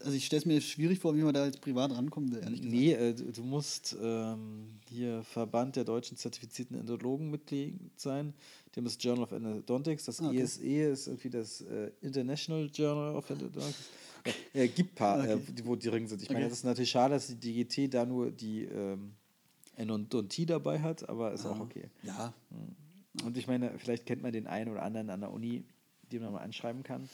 also ich stelle es mir schwierig vor, wie man da jetzt privat rankommen will, ehrlich gesagt. Nee, äh, du musst ähm, hier Verband der deutschen zertifizierten Endologen Mitglied sein. Dem ist Journal of Endodontics. Das Ah, okay. ISE ist irgendwie das äh, International Journal of Endodontics. Äh, gibt ein paar, Okay. äh, die- wo die drin sind. Ich meine, Okay. das ist natürlich schade, dass die DGT da nur die ähm, Endodontie dabei hat, aber ist auch okay. Ja, Und ich meine, vielleicht kennt man den einen oder anderen an der Uni, den man mal anschreiben kann.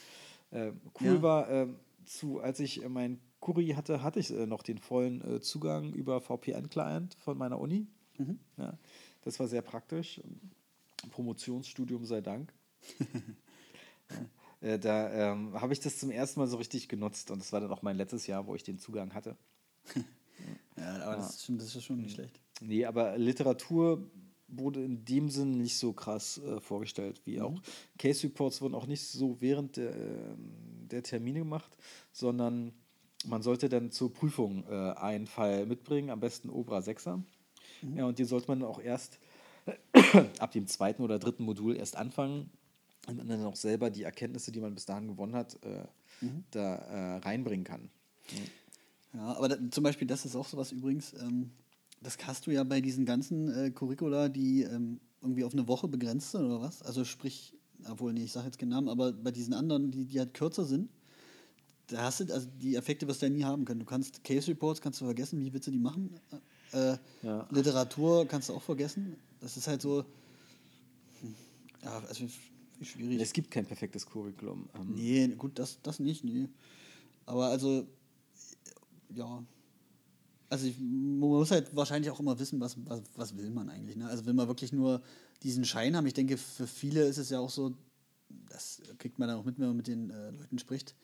Äh, cool Ja. war, ähm, zu, als ich äh, mein Kuri hatte, hatte ich äh, noch den vollen äh, Zugang über VPN-Client von meiner Uni. Mhm. Ja, das war sehr praktisch. Promotionsstudium sei Dank. ja, äh, da ähm, habe ich das zum ersten Mal so richtig genutzt und das war dann auch mein letztes Jahr, wo ich den Zugang hatte. ja aber Das, ist schon, das ist schon nicht schlecht. Nee, aber Literatur wurde in dem Sinn nicht so krass äh, vorgestellt wie auch. Case Reports wurden auch nicht so während der, ähm, der Termine gemacht, sondern man sollte dann zur Prüfung äh, einen Fall mitbringen, am besten Obra 6er. Ja, und den sollte man auch erst ab dem zweiten oder dritten Modul erst anfangen und man dann auch selber die Erkenntnisse, die man bis dahin gewonnen hat, äh, da äh, reinbringen kann. Ja, aber da, zum Beispiel, das ist auch sowas übrigens, ähm, das hast du ja bei diesen ganzen äh, Curricula, die ähm, irgendwie auf eine Woche begrenzt sind oder was? Also sprich, obwohl, nee, ich sage jetzt keinen Namen, aber bei diesen anderen, die, die halt kürzer sind, da hast du, also die Effekte wirst du ja nie haben können. Du kannst Case Reports, kannst du vergessen, wie willst du die machen? Äh, Ja. Literatur kannst du auch vergessen. Das ist halt so, hm, ja, also wie schwierig. Es gibt kein perfektes Curriculum. Ähm, Nee, gut, das, das nicht, nee. Aber also, ja. Also ich, man muss halt wahrscheinlich auch immer wissen, was, was, was will man eigentlich. Ne? Also will man wirklich nur diesen Schein haben. Ich denke, für viele ist es ja auch so, das kriegt man dann auch mit, wenn man mit den äh, Leuten spricht.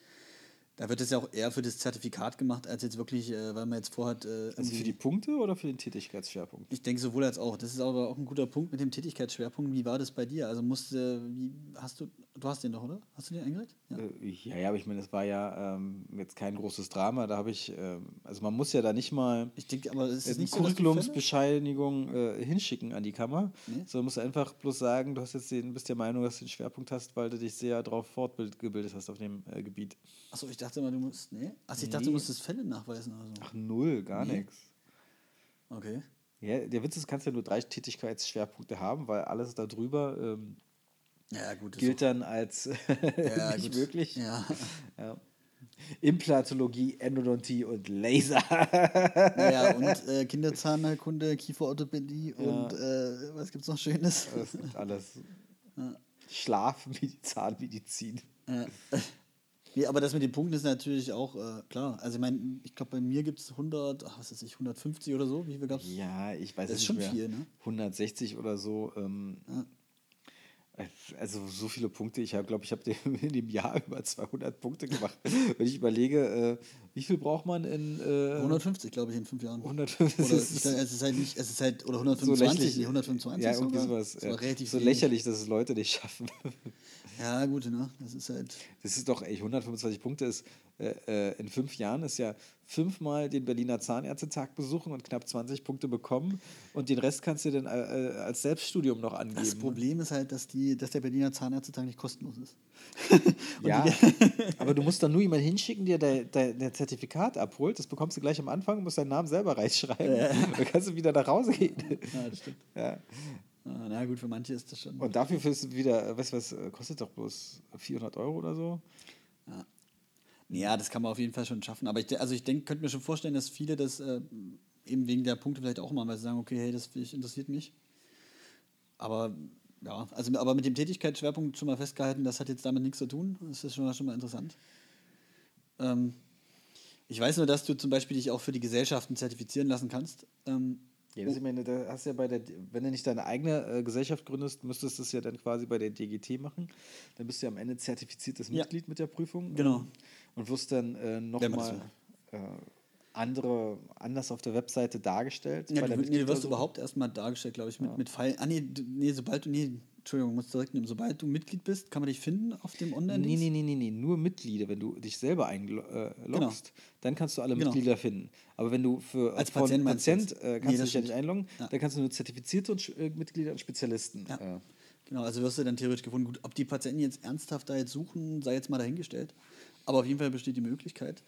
Da wird es ja auch eher für das Zertifikat gemacht, als jetzt wirklich, äh, weil man jetzt vorhat. Äh, Also für die Punkte oder für den Tätigkeitsschwerpunkt? ich denke sowohl als auch. Das ist aber auch ein guter Punkt mit dem Tätigkeitsschwerpunkt. Wie war das bei dir? Also musste, wie hast du Du hast den doch, oder? Hast du den eingereicht? Ja, äh, ja, ja, aber ich meine, es war ja ähm, jetzt kein großes Drama. Da habe ich, ähm, also man muss ja da nicht mal ich denke, aber es ist eine nicht Curriculumsbescheinigung äh, hinschicken an die Kammer, nee? sondern musst einfach bloß sagen, du hast jetzt den, bist der Meinung, dass du den Schwerpunkt hast, weil du dich sehr darauf fortgebildet hast auf dem äh, Gebiet. Achso, ich dachte immer, du musst, nee? Achso, ich nee. dachte, du musstest Fälle nachweisen oder so. Ach, null, gar nee. nichts. Okay. Ja, der Witz ist, du kannst ja nur drei Tätigkeitsschwerpunkte haben, weil alles darüber ähm, ja, gut, gilt dann als ja, nicht gut. möglich. Ja. ja. Implantologie, Endodontie und Laser. ja, und äh, Kinderzahnheilkunde, Kieferorthopädie ja. und äh, was gibt's noch Schönes? Das ist alles. Ja. Schlaf, Zahnmedizin. Ja. Nee, aber das mit den Punkten ist natürlich auch äh, klar. Also ich meine, ich glaube, bei mir gibt es 100, ach, was weiß ich, 150 oder so. Wie viel gab es? Ja, ich weiß das ist schon mehr. viel, ne? 160 oder so. Ähm, ja. Also so viele Punkte. Ich glaube, ich habe in dem Jahr über 200 Punkte gemacht. Wenn ich überlege, äh, wie viel braucht man in... Äh, 150, glaube ich, in fünf Jahren. 150. Oder es ist halt nicht, es ist halt, oder 125, so 125 Ja, irgendwie sowas. War relativ so lächerlich, dass es Leute nicht schaffen. Ja, gut, ne? Das ist halt... Das ist doch, ey, 125 Punkte ist äh, äh, in fünf Jahren ist ja fünfmal den Berliner Zahnärztetag besuchen und knapp 20 Punkte bekommen und den Rest kannst du dann äh, äh, als Selbststudium noch angeben. Das Problem ist halt, dass, die, dass der Berliner Zahnärztetag nicht kostenlos ist. ja, aber du musst dann nur jemanden hinschicken, der dein Zertifikat abholt. Das bekommst du gleich am Anfang, musst deinen Namen selber reinschreiben. Ja. Dann kannst du wieder nach Hause gehen. Ja, das stimmt. Ja. Ah, na gut, für manche ist das schon. Und dafür fürs wieder, weißt du was, kostet doch bloß 400 Euro oder so. Ja. Ja, das kann man auf jeden Fall schon schaffen. Aber ich, also ich denke, könnte mir schon vorstellen, dass viele das äh, eben wegen der Punkte vielleicht auch machen, weil sie sagen, okay, hey, das interessiert mich. Aber ja, also aber mit dem Tätigkeitsschwerpunkt schon mal festgehalten, das hat jetzt damit nichts zu tun. Das ist schon mal, schon mal interessant. Ähm, ich weiß nur, dass du zum Beispiel dich auch für die Gesellschaften zertifizieren lassen kannst. Ähm, ja, das, ich meine, da hast ja bei der, wenn du nicht deine eigene äh, Gesellschaft gründest, müsstest du es ja dann quasi bei der DGT machen. Dann bist du ja am Ende zertifiziertes ja. Mitglied mit der Prüfung. Genau. Und wirst dann äh, nochmal äh, andere, anders auf der Webseite dargestellt. Ja, du, nee, du wirst überhaupt erstmal dargestellt, glaube ich, mit, ja. mit Pfeilen. Ah, nee, nee, sobald du, nee, Entschuldigung, muss direkt nehmen. Sobald du Mitglied bist, kann man dich finden auf dem online Nee, nee, nee, nee, nee, nur Mitglieder. Wenn du dich selber einloggst, äh, genau. dann kannst du alle genau. Mitglieder finden. Aber wenn du für als Patient, Patient äh, kannst nee, du dich ja nicht einloggen, ja. dann kannst du nur zertifizierte und, äh, Mitglieder und Spezialisten. Ja. Äh. Genau, also wirst du dann theoretisch gefunden. Gut, ob die Patienten jetzt ernsthaft da jetzt suchen, sei jetzt mal dahingestellt. Aber auf jeden Fall besteht die Möglichkeit.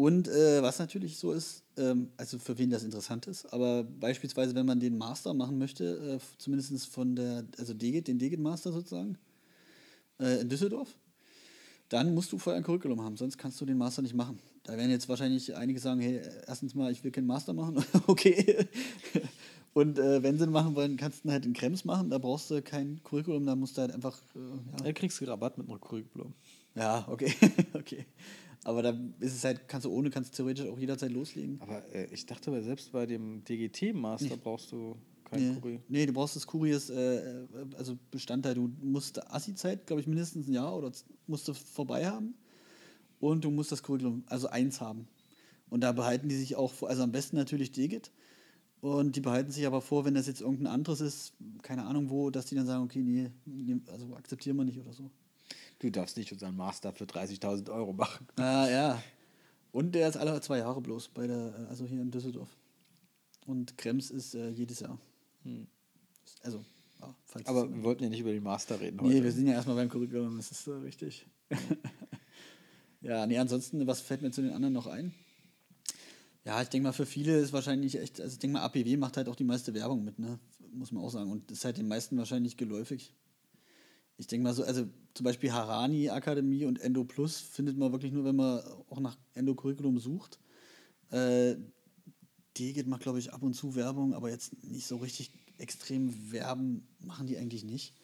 Und äh, was natürlich so ist, ähm, also für wen das interessant ist, aber beispielsweise, wenn man den Master machen möchte, äh, zumindest von der, also DGIT, den DGIT Master sozusagen, äh, in Düsseldorf, dann musst du vorher ein Curriculum haben, sonst kannst du den Master nicht machen. Da werden jetzt wahrscheinlich einige sagen, hey, erstens mal, ich will keinen Master machen, okay. Und äh, wenn sie machen wollen, kannst du halt in Krems machen, da brauchst du kein Curriculum, da musst du halt einfach. Äh, ja. Da kriegst du Rabatt mit einem Curriculum. Ja, okay. okay. Aber da ist es halt, kannst du ohne, kannst du theoretisch auch jederzeit loslegen. Aber äh, ich dachte aber selbst bei dem DGT-Master nee. brauchst du kein nee. Kuri. Nee, du brauchst das Kuriers, äh, also Bestandteil. Du musst Assi-Zeit, glaube ich, mindestens ein Jahr oder musst du vorbei haben. Und du musst das Curriculum, also eins haben. Und da behalten die sich auch, vor, also am besten natürlich DGIT. Und die behalten sich aber vor, wenn das jetzt irgendein anderes ist, keine Ahnung wo, dass die dann sagen, okay, nee, also akzeptieren wir nicht oder so. Du darfst nicht unseren Master für 30.000 Euro machen. Ah, ja. Und der ist alle zwei Jahre bloß, bei der, also hier in Düsseldorf. Und Krems ist äh, jedes Jahr. Hm. Also, ja, Aber wir wollten ja nicht über den Master reden heute. Nee, wir sind ja erstmal beim Curriculum, das ist so äh, richtig. ja, nee, ansonsten, was fällt mir zu den anderen noch ein? Ja, ich denke mal, für viele ist wahrscheinlich echt, also ich denke mal, APW macht halt auch die meiste Werbung mit, ne? Muss man auch sagen. Und ist halt den meisten wahrscheinlich geläufig ich denke mal so, also zum Beispiel Harani Akademie und Endo Plus findet man wirklich nur, wenn man auch nach Endo-Curriculum sucht. Äh, die geht macht, glaube ich, ab und zu Werbung, aber jetzt nicht so richtig extrem werben, machen die eigentlich nicht.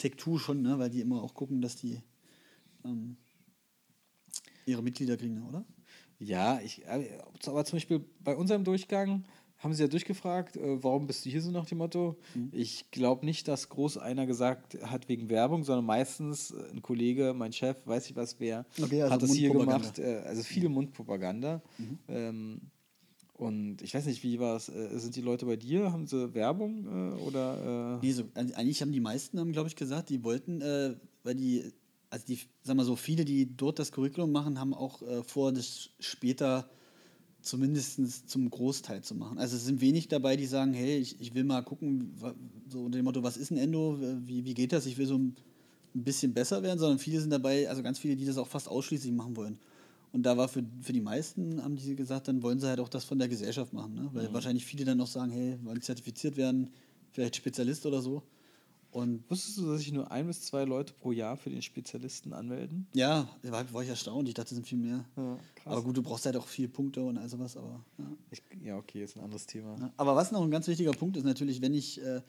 Tech2 schon, ne? weil die immer auch gucken, dass die ähm, ihre Mitglieder kriegen, oder? Ja, ich, äh, aber zum Beispiel bei unserem Durchgang haben sie ja durchgefragt, äh, warum bist du hier so nach dem Motto? Mhm. Ich glaube nicht, dass groß einer gesagt hat wegen Werbung, sondern meistens äh, ein Kollege, mein Chef, weiß ich was wer, okay, also hat das hier gemacht. Äh, also viel Mundpropaganda. Mhm. Ähm, und ich weiß nicht, wie war es? Äh, sind die Leute bei dir? Haben sie Werbung äh, oder? Nee, so, eigentlich haben die meisten, haben, glaube ich, gesagt, die wollten weil die, also die, sag mal so, viele, die dort das Curriculum machen, haben auch äh, vor, das später zumindest zum Großteil zu machen. Also es sind wenig dabei, die sagen, hey, ich, ich will mal gucken, so unter dem Motto, was ist ein Endo, wie, wie geht das, ich will so ein bisschen besser werden, sondern viele sind dabei, also ganz viele, die das auch fast ausschließlich machen wollen. Und da war für, für die meisten, haben die gesagt, dann wollen sie halt auch das von der Gesellschaft machen. Ne? Weil mhm. wahrscheinlich viele dann noch sagen, hey, wollen zertifiziert werden, vielleicht Spezialist oder so. Und Wusstest du, dass sich nur ein bis zwei Leute pro Jahr für den Spezialisten anmelden? Ja, war, war ich erstaunt. Ich dachte, es sind viel mehr. Ja, aber gut, du brauchst halt auch viele Punkte und all sowas. Aber, ja. Ich, ja, okay, ist ein anderes Thema. Ja, aber was noch ein ganz wichtiger Punkt ist natürlich, wenn ich, äh,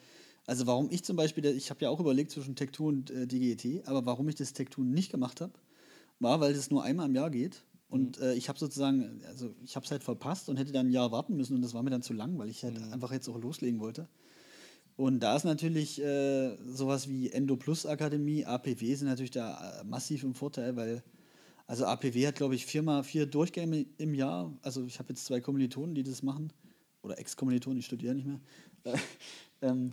also warum ich zum Beispiel, ich habe ja auch überlegt zwischen Tech2 und äh, DGET, aber warum ich das Tech2 nicht gemacht habe, war, weil es nur einmal im Jahr geht. Und mhm. äh, ich habe sozusagen, also ich habe es halt verpasst und hätte dann ein Jahr warten müssen und das war mir dann zu lang, weil ich halt mhm. einfach jetzt auch loslegen wollte. Und da ist natürlich äh, sowas wie Endo Plus Akademie, APW sind natürlich da äh, massiv im Vorteil, weil also APW hat, glaube ich, viermal vier Durchgänge im Jahr. Also ich habe jetzt zwei Kommilitonen, die das machen, oder Ex-Kommilitonen, ich studiere nicht mehr, ähm,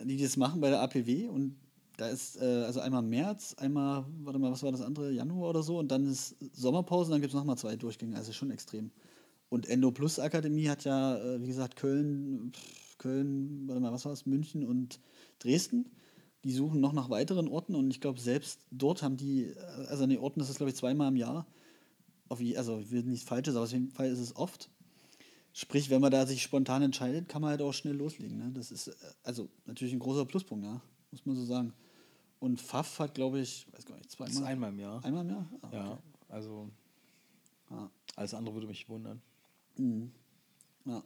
die das machen bei der APW und da ist äh, also einmal März, einmal, warte mal, was war das andere, Januar oder so. Und dann ist Sommerpause und dann gibt es nochmal zwei Durchgänge, also schon extrem. Und Endo Plus Akademie hat ja, äh, wie gesagt, Köln, pff, Köln, warte mal, was war es, München und Dresden. Die suchen noch nach weiteren Orten und ich glaube, selbst dort haben die, also an den Orten ist es, glaube ich, zweimal im Jahr. Auf, also, ich will nicht falsch aber auf jeden Fall ist es oft. Sprich, wenn man da sich spontan entscheidet, kann man halt auch schnell loslegen. Ne? Das ist also natürlich ein großer Pluspunkt, ja, muss man so sagen. Und Pfaff hat, glaube ich, weiß gar nicht, zweimal. Das ist einmal im Jahr. Einmal im Jahr? Ah, ja, okay. also ah. alles andere würde mich wundern. Mhm. Ja.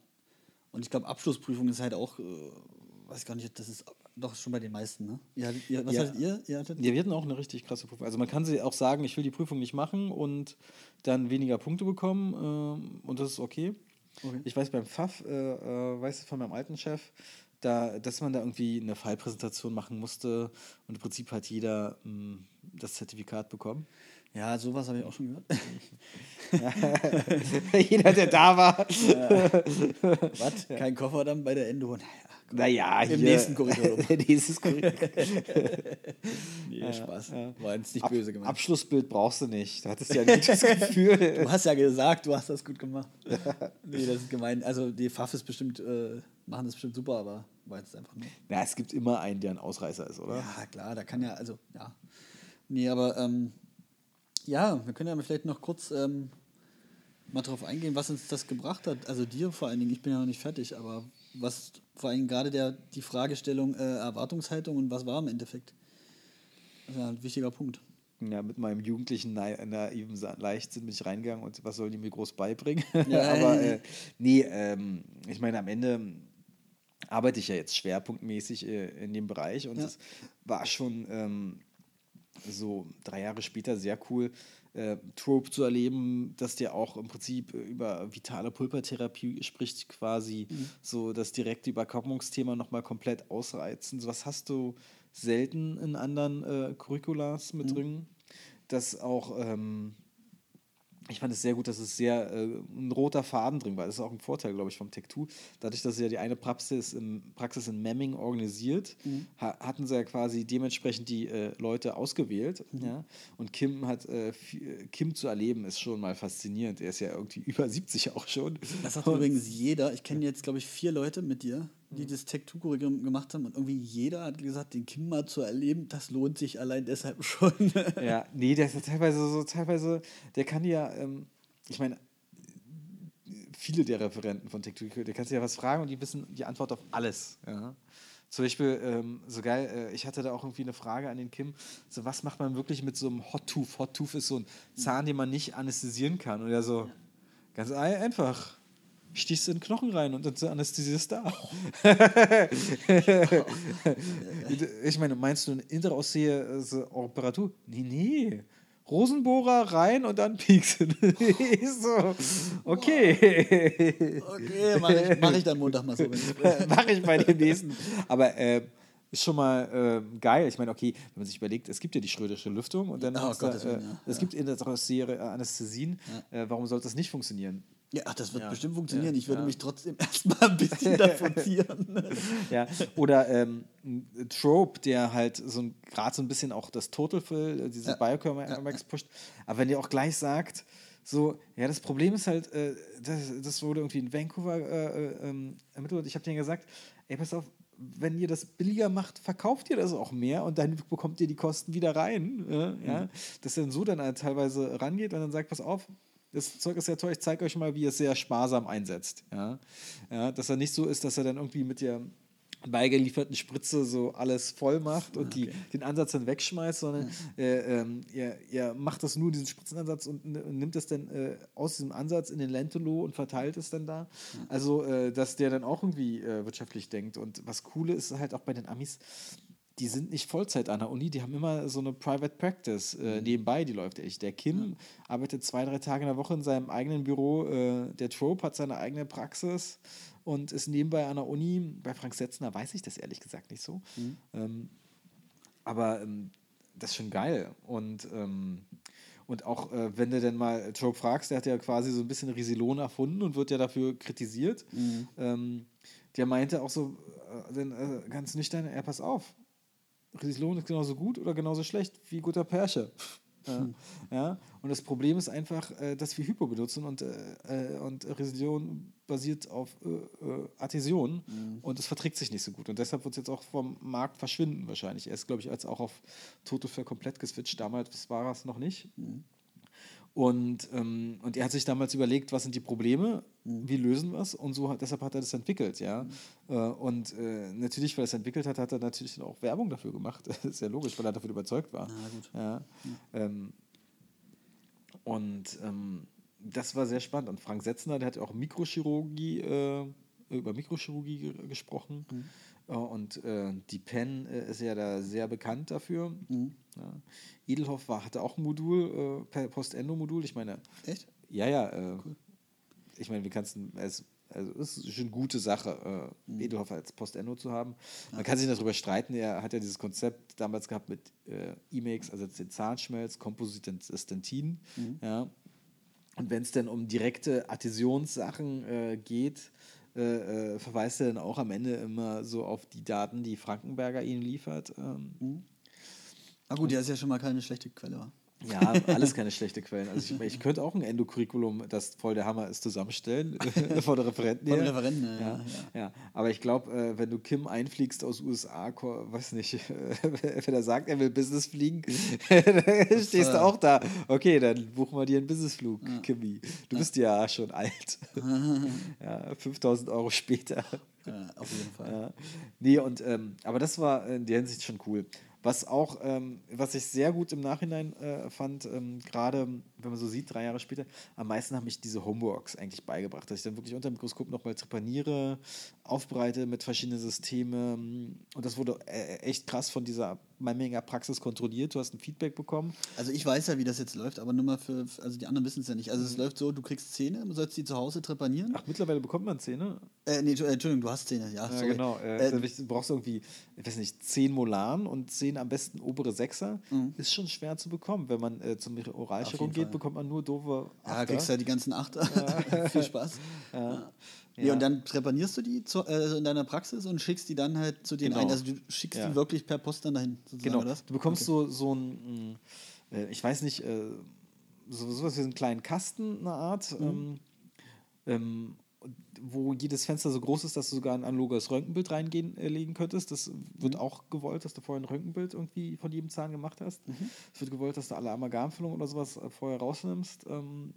Und ich glaube, Abschlussprüfung ist halt auch, äh, weiß gar nicht, das ist doch schon bei den meisten, ne? Ihr, ihr, was ja. hattet ihr? ihr hattet? Ja, wir hatten auch eine richtig krasse Prüfung. Also man kann sie auch sagen, ich will die Prüfung nicht machen und dann weniger Punkte bekommen äh, und das ist okay. okay. Ich weiß beim FAF, äh, äh, weiß von meinem alten Chef, da, dass man da irgendwie eine Fallpräsentation machen musste und im Prinzip hat jeder mh, hm, das Zertifikat bekommen. Ja, sowas habe ich auch schon gehört. Jeder, der da war. Was? Kein Koffer dann bei der Endo? Naja, Im nächsten Korridor. Nächstes Korridor. nee, ja, Spaß. Ja. War jetzt nicht Ab böse gemacht. Abschlussbild brauchst du nicht. Du hattest ja ein gutes Gefühl. Du hast ja gesagt, du hast das gut gemacht. nee, das ist gemein. Also die Pfaff ist bestimmt, äh, machen das bestimmt super, aber war jetzt einfach nur. Na, es gibt immer einen, der ein Ausreißer ist, oder? Ja, klar, da kann ja, also, ja. Nee, aber ähm, ja, wir können ja vielleicht noch kurz ähm, mal darauf eingehen, was uns das gebracht hat. Also dir vor allen Dingen, ich bin ja noch nicht fertig, aber was vor allem gerade der, die Fragestellung äh, Erwartungshaltung und was war im Endeffekt. Das ist ja ein wichtiger Punkt. Ja, mit meinem jugendlichen naiven Leichtsinn bin ich reingegangen und was sollen die mir groß beibringen? Ja, aber äh, nee, ähm, ich meine, am Ende arbeite ich ja jetzt schwerpunktmäßig äh, in dem Bereich und es ja. war schon ähm, so drei Jahre später sehr cool, äh, Trope zu erleben, dass der auch im Prinzip über vitale Pulpertherapie spricht, quasi mhm. so das direkte Überkopplungsthema nochmal komplett ausreizen. So was hast du selten in anderen äh, Curriculars mit mhm. drin, dass auch ähm, ich fand es sehr gut, dass es sehr äh, ein roter Faden drin war. Das ist auch ein Vorteil, glaube ich, vom Tech2. Dadurch, dass sie ja die eine Praxis, im, Praxis in Memming organisiert, mhm. ha hatten sie ja quasi dementsprechend die äh, Leute ausgewählt. Mhm. Ja? Und Kim hat äh, Kim zu erleben, ist schon mal faszinierend. Er ist ja irgendwie über 70 auch schon. Das hat übrigens jeder. Ich kenne jetzt, glaube ich, vier Leute mit dir, die das Tech-2-Curriculum gemacht haben und irgendwie jeder hat gesagt, den Kim mal zu erleben, das lohnt sich allein deshalb schon. ja, nee, der ist ja teilweise so, teilweise, der kann ja, ähm, ich meine, viele der Referenten von Tech2, der kannst du ja was fragen und die wissen die Antwort auf alles. Ja. Zum Beispiel, ähm, so geil, äh, ich hatte da auch irgendwie eine Frage an den Kim, so was macht man wirklich mit so einem Hot Tooth? Hot Tooth ist so ein Zahn, den man nicht anästhesieren kann. Und er so, ganz einfach stichst in den Knochen rein und dann anästhesierst da. ich meine, meinst du eine intraossee Operatur? Nee, nee. Rosenbohrer rein und dann pieksen. so, okay. Okay, mache ich, mach ich dann Montag mal so. mache ich bei dem nächsten. Aber äh, ist schon mal äh, geil. Ich meine, okay, wenn man sich überlegt, es gibt ja die Schrödersche Lüftung und dann oh, Gott, da, äh, ja. es gibt in der Serie Anästhesien. Ja. Äh, warum sollte das nicht funktionieren? Ja, ach, das wird ja. bestimmt funktionieren. Ja, ich würde ja. mich trotzdem erstmal ein bisschen davon zieren. ja, oder ähm, Trope, der halt so gerade so ein bisschen auch das Total Fill, diese ja. Biochemix pusht. Aber wenn ihr auch gleich sagt, so, ja, das Problem ist halt, äh, das, das wurde irgendwie in Vancouver äh, äh, ähm, ermittelt. Ich habe denen gesagt, ey, pass auf, wenn ihr das billiger macht, verkauft ihr das auch mehr und dann bekommt ihr die Kosten wieder rein. Äh, ja? Mhm. Dass dann so dann halt teilweise rangeht und dann sagt, pass auf, das Zeug ist ja toll, ich zeige euch mal, wie ihr es sehr sparsam einsetzt. Ja? Ja, dass er nicht so ist, dass er dann irgendwie mit der beigelieferten Spritze so alles voll macht und okay. die, den Ansatz dann wegschmeißt, sondern ja. äh, ähm, ihr, ihr, macht das nur, diesen Spritzenansatz und, und nimmt es dann äh, aus diesem Ansatz in den Lentolo und verteilt es dann da. Ja. Also, äh, dass der dann auch irgendwie äh, wirtschaftlich denkt. Und was Coole ist halt auch bei den Amis, die sind nicht Vollzeit an der Uni, die haben immer so eine Private Practice äh, mhm. nebenbei, die läuft echt. Der Kim ja. arbeitet zwei, drei Tage in der Woche in seinem eigenen Büro. Äh, der Trope hat seine eigene Praxis und ist nebenbei an der Uni. Bei Frank Setzner weiß ich das ehrlich gesagt nicht so. Mhm. Ähm, aber ähm, das ist schon geil. Und, ähm, und auch äh, wenn du denn mal Trope fragst, der hat ja quasi so ein bisschen Risilon erfunden und wird ja dafür kritisiert. Mhm. Ähm, der meinte auch so, äh, äh, ganz nüchtern, er pass auf, Rieslohn ist genauso gut oder genauso schlecht wie guter Persche. Ja, hm. ja, und das Problem ist einfach, äh, dass wir Hypo benutzen und, äh, und Resilsion basiert auf äh, äh Adhäsion mhm. und es verträgt sich nicht so gut. Und deshalb wird es jetzt auch vom Markt verschwinden wahrscheinlich. Er ist, glaube ich, als auch auf Toto für komplett geswitcht. Damals war es noch nicht. Mhm. Und, ähm, und er hat sich damals überlegt, was sind die Probleme, mhm. wie lösen wir es und so deshalb hat er das entwickelt, ja. Mhm. Äh, und äh, natürlich, weil er es entwickelt hat, hat er natürlich auch Werbung dafür gemacht. Das ist ja logisch, weil er davon überzeugt war. Ja, ähm, und ähm, das war sehr spannend. Und Frank Setzner, der hat auch Mikrochirurgie, äh, über Mikrochirurgie gesprochen. Mhm. Und äh, die Pen äh, ist ja da sehr bekannt dafür. Mhm. Ja. Edelhoff war, hatte auch ein Modul, äh, Post-Endo-Modul. Ich meine. Echt? Ja, ja. Äh, cool. Ich meine, wir kannst es also es ist schon eine gute Sache, äh, mhm. Edelhoff als Post-Endo zu haben. Man ja. kann sich darüber streiten, er hat ja dieses Konzept damals gehabt mit äh, Emacs, also den Zahnschmelz, Komposit Stentin. Mhm. Ja. Und wenn es dann um direkte Adhäsionssachen äh, geht, äh, äh, verweist er dann auch am Ende immer so auf die Daten, die Frankenberger ihnen liefert. Ähm. Mhm. Ah gut, der ist ja schon mal keine schlechte Quelle. Ja, alles keine schlechte Quellen. Also ich, ich könnte auch ein Endocurriculum, das voll der Hammer ist, zusammenstellen von der Referenten Von der Referenten, ja. ja, ja. ja. Aber ich glaube, äh, wenn du Kim einfliegst aus USA, weiß nicht, wenn er sagt, er will Business fliegen, dann stehst du auch da. Okay, dann buchen wir dir einen Businessflug, ja. Kimi. Du bist ja schon alt. ja, 5000 Euro später. Ja, auf jeden Fall. Ja. Nee, und, ähm, aber das war in der Hinsicht schon cool. Was auch, ähm, was ich sehr gut im Nachhinein äh, fand, ähm, gerade wenn man so sieht, drei Jahre später, am meisten haben mich diese Homeworks eigentlich beigebracht, dass ich dann wirklich unter dem Mikroskop nochmal trepaniere, aufbereite mit verschiedenen Systemen. Und das wurde äh, echt krass von dieser Memminger Praxis kontrolliert. Du hast ein Feedback bekommen. Also ich weiß ja, wie das jetzt läuft, aber nur mal für, also die anderen wissen es ja nicht. Also es mhm. läuft so, du kriegst Zähne, du sollst die zu Hause trepanieren. Ach, mittlerweile bekommt man Zähne? Äh, nee, Entschuldigung, du hast Zähne, ja. ja genau. Äh, äh, du brauchst irgendwie, ich weiß nicht, zehn Molaren und zehn am besten obere Sechser. Mhm. Ist schon schwer zu bekommen. Wenn man äh, zum Oralchirurg geht, bekommt man nur doofe Achter. Ja, kriegst ja die ganzen Achter. Viel Spaß. Ja. Ja. ja. und dann trepanierst du die zu, äh, in deiner Praxis und schickst die dann halt zu denen genau. ein. Also du schickst ja. die wirklich per Post dann dahin. Genau. Oder? Du bekommst okay. so, so ein, äh, ich weiß nicht, äh, so, sowas wie einen kleinen Kasten, eine Art, mhm. ähm, ähm, wo jedes Fenster so groß ist, dass du sogar ein analoges Röntgenbild reinlegen äh, könntest. Das wird mhm. auch gewollt, dass du vorher ein Röntgenbild irgendwie von jedem Zahn gemacht hast. Mhm. Es wird gewollt, dass du alle Amalgamfüllungen oder sowas äh, vorher rausnimmst. Ähm,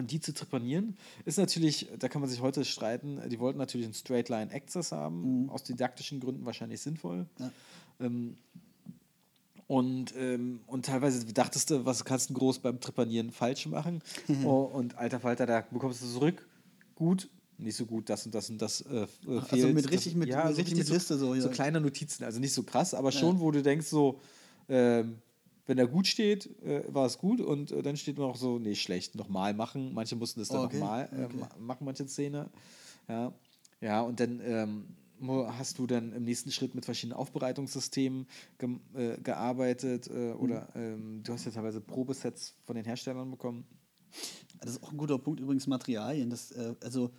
und die zu trepanieren, ist natürlich, da kann man sich heute streiten, die wollten natürlich einen Straight Line Access haben, mhm. aus didaktischen Gründen wahrscheinlich sinnvoll. Ja. Ähm, und, ähm, und teilweise dachtest du, was kannst du groß beim Trepanieren falsch machen? oh, und alter Falter, da bekommst du zurück. Gut, nicht so gut, das und das und das äh, fehlt. Also mit richtig mit, ja, mit, richtig mit Liste so. Ja. So kleine Notizen, also nicht so krass, aber schon, ja. wo du denkst so, ähm, wenn er gut steht, äh, war es gut und äh, dann steht man auch so, nee, schlecht, nochmal machen. Manche mussten das dann okay. nochmal äh, okay. machen, manche Szene. Ja, ja und dann ähm, hast du dann im nächsten Schritt mit verschiedenen Aufbereitungssystemen ge äh, gearbeitet äh, oder mhm. ähm, du hast ja teilweise Probesets von den Herstellern bekommen. Das ist auch ein guter Punkt, übrigens Materialien. Das, äh, also,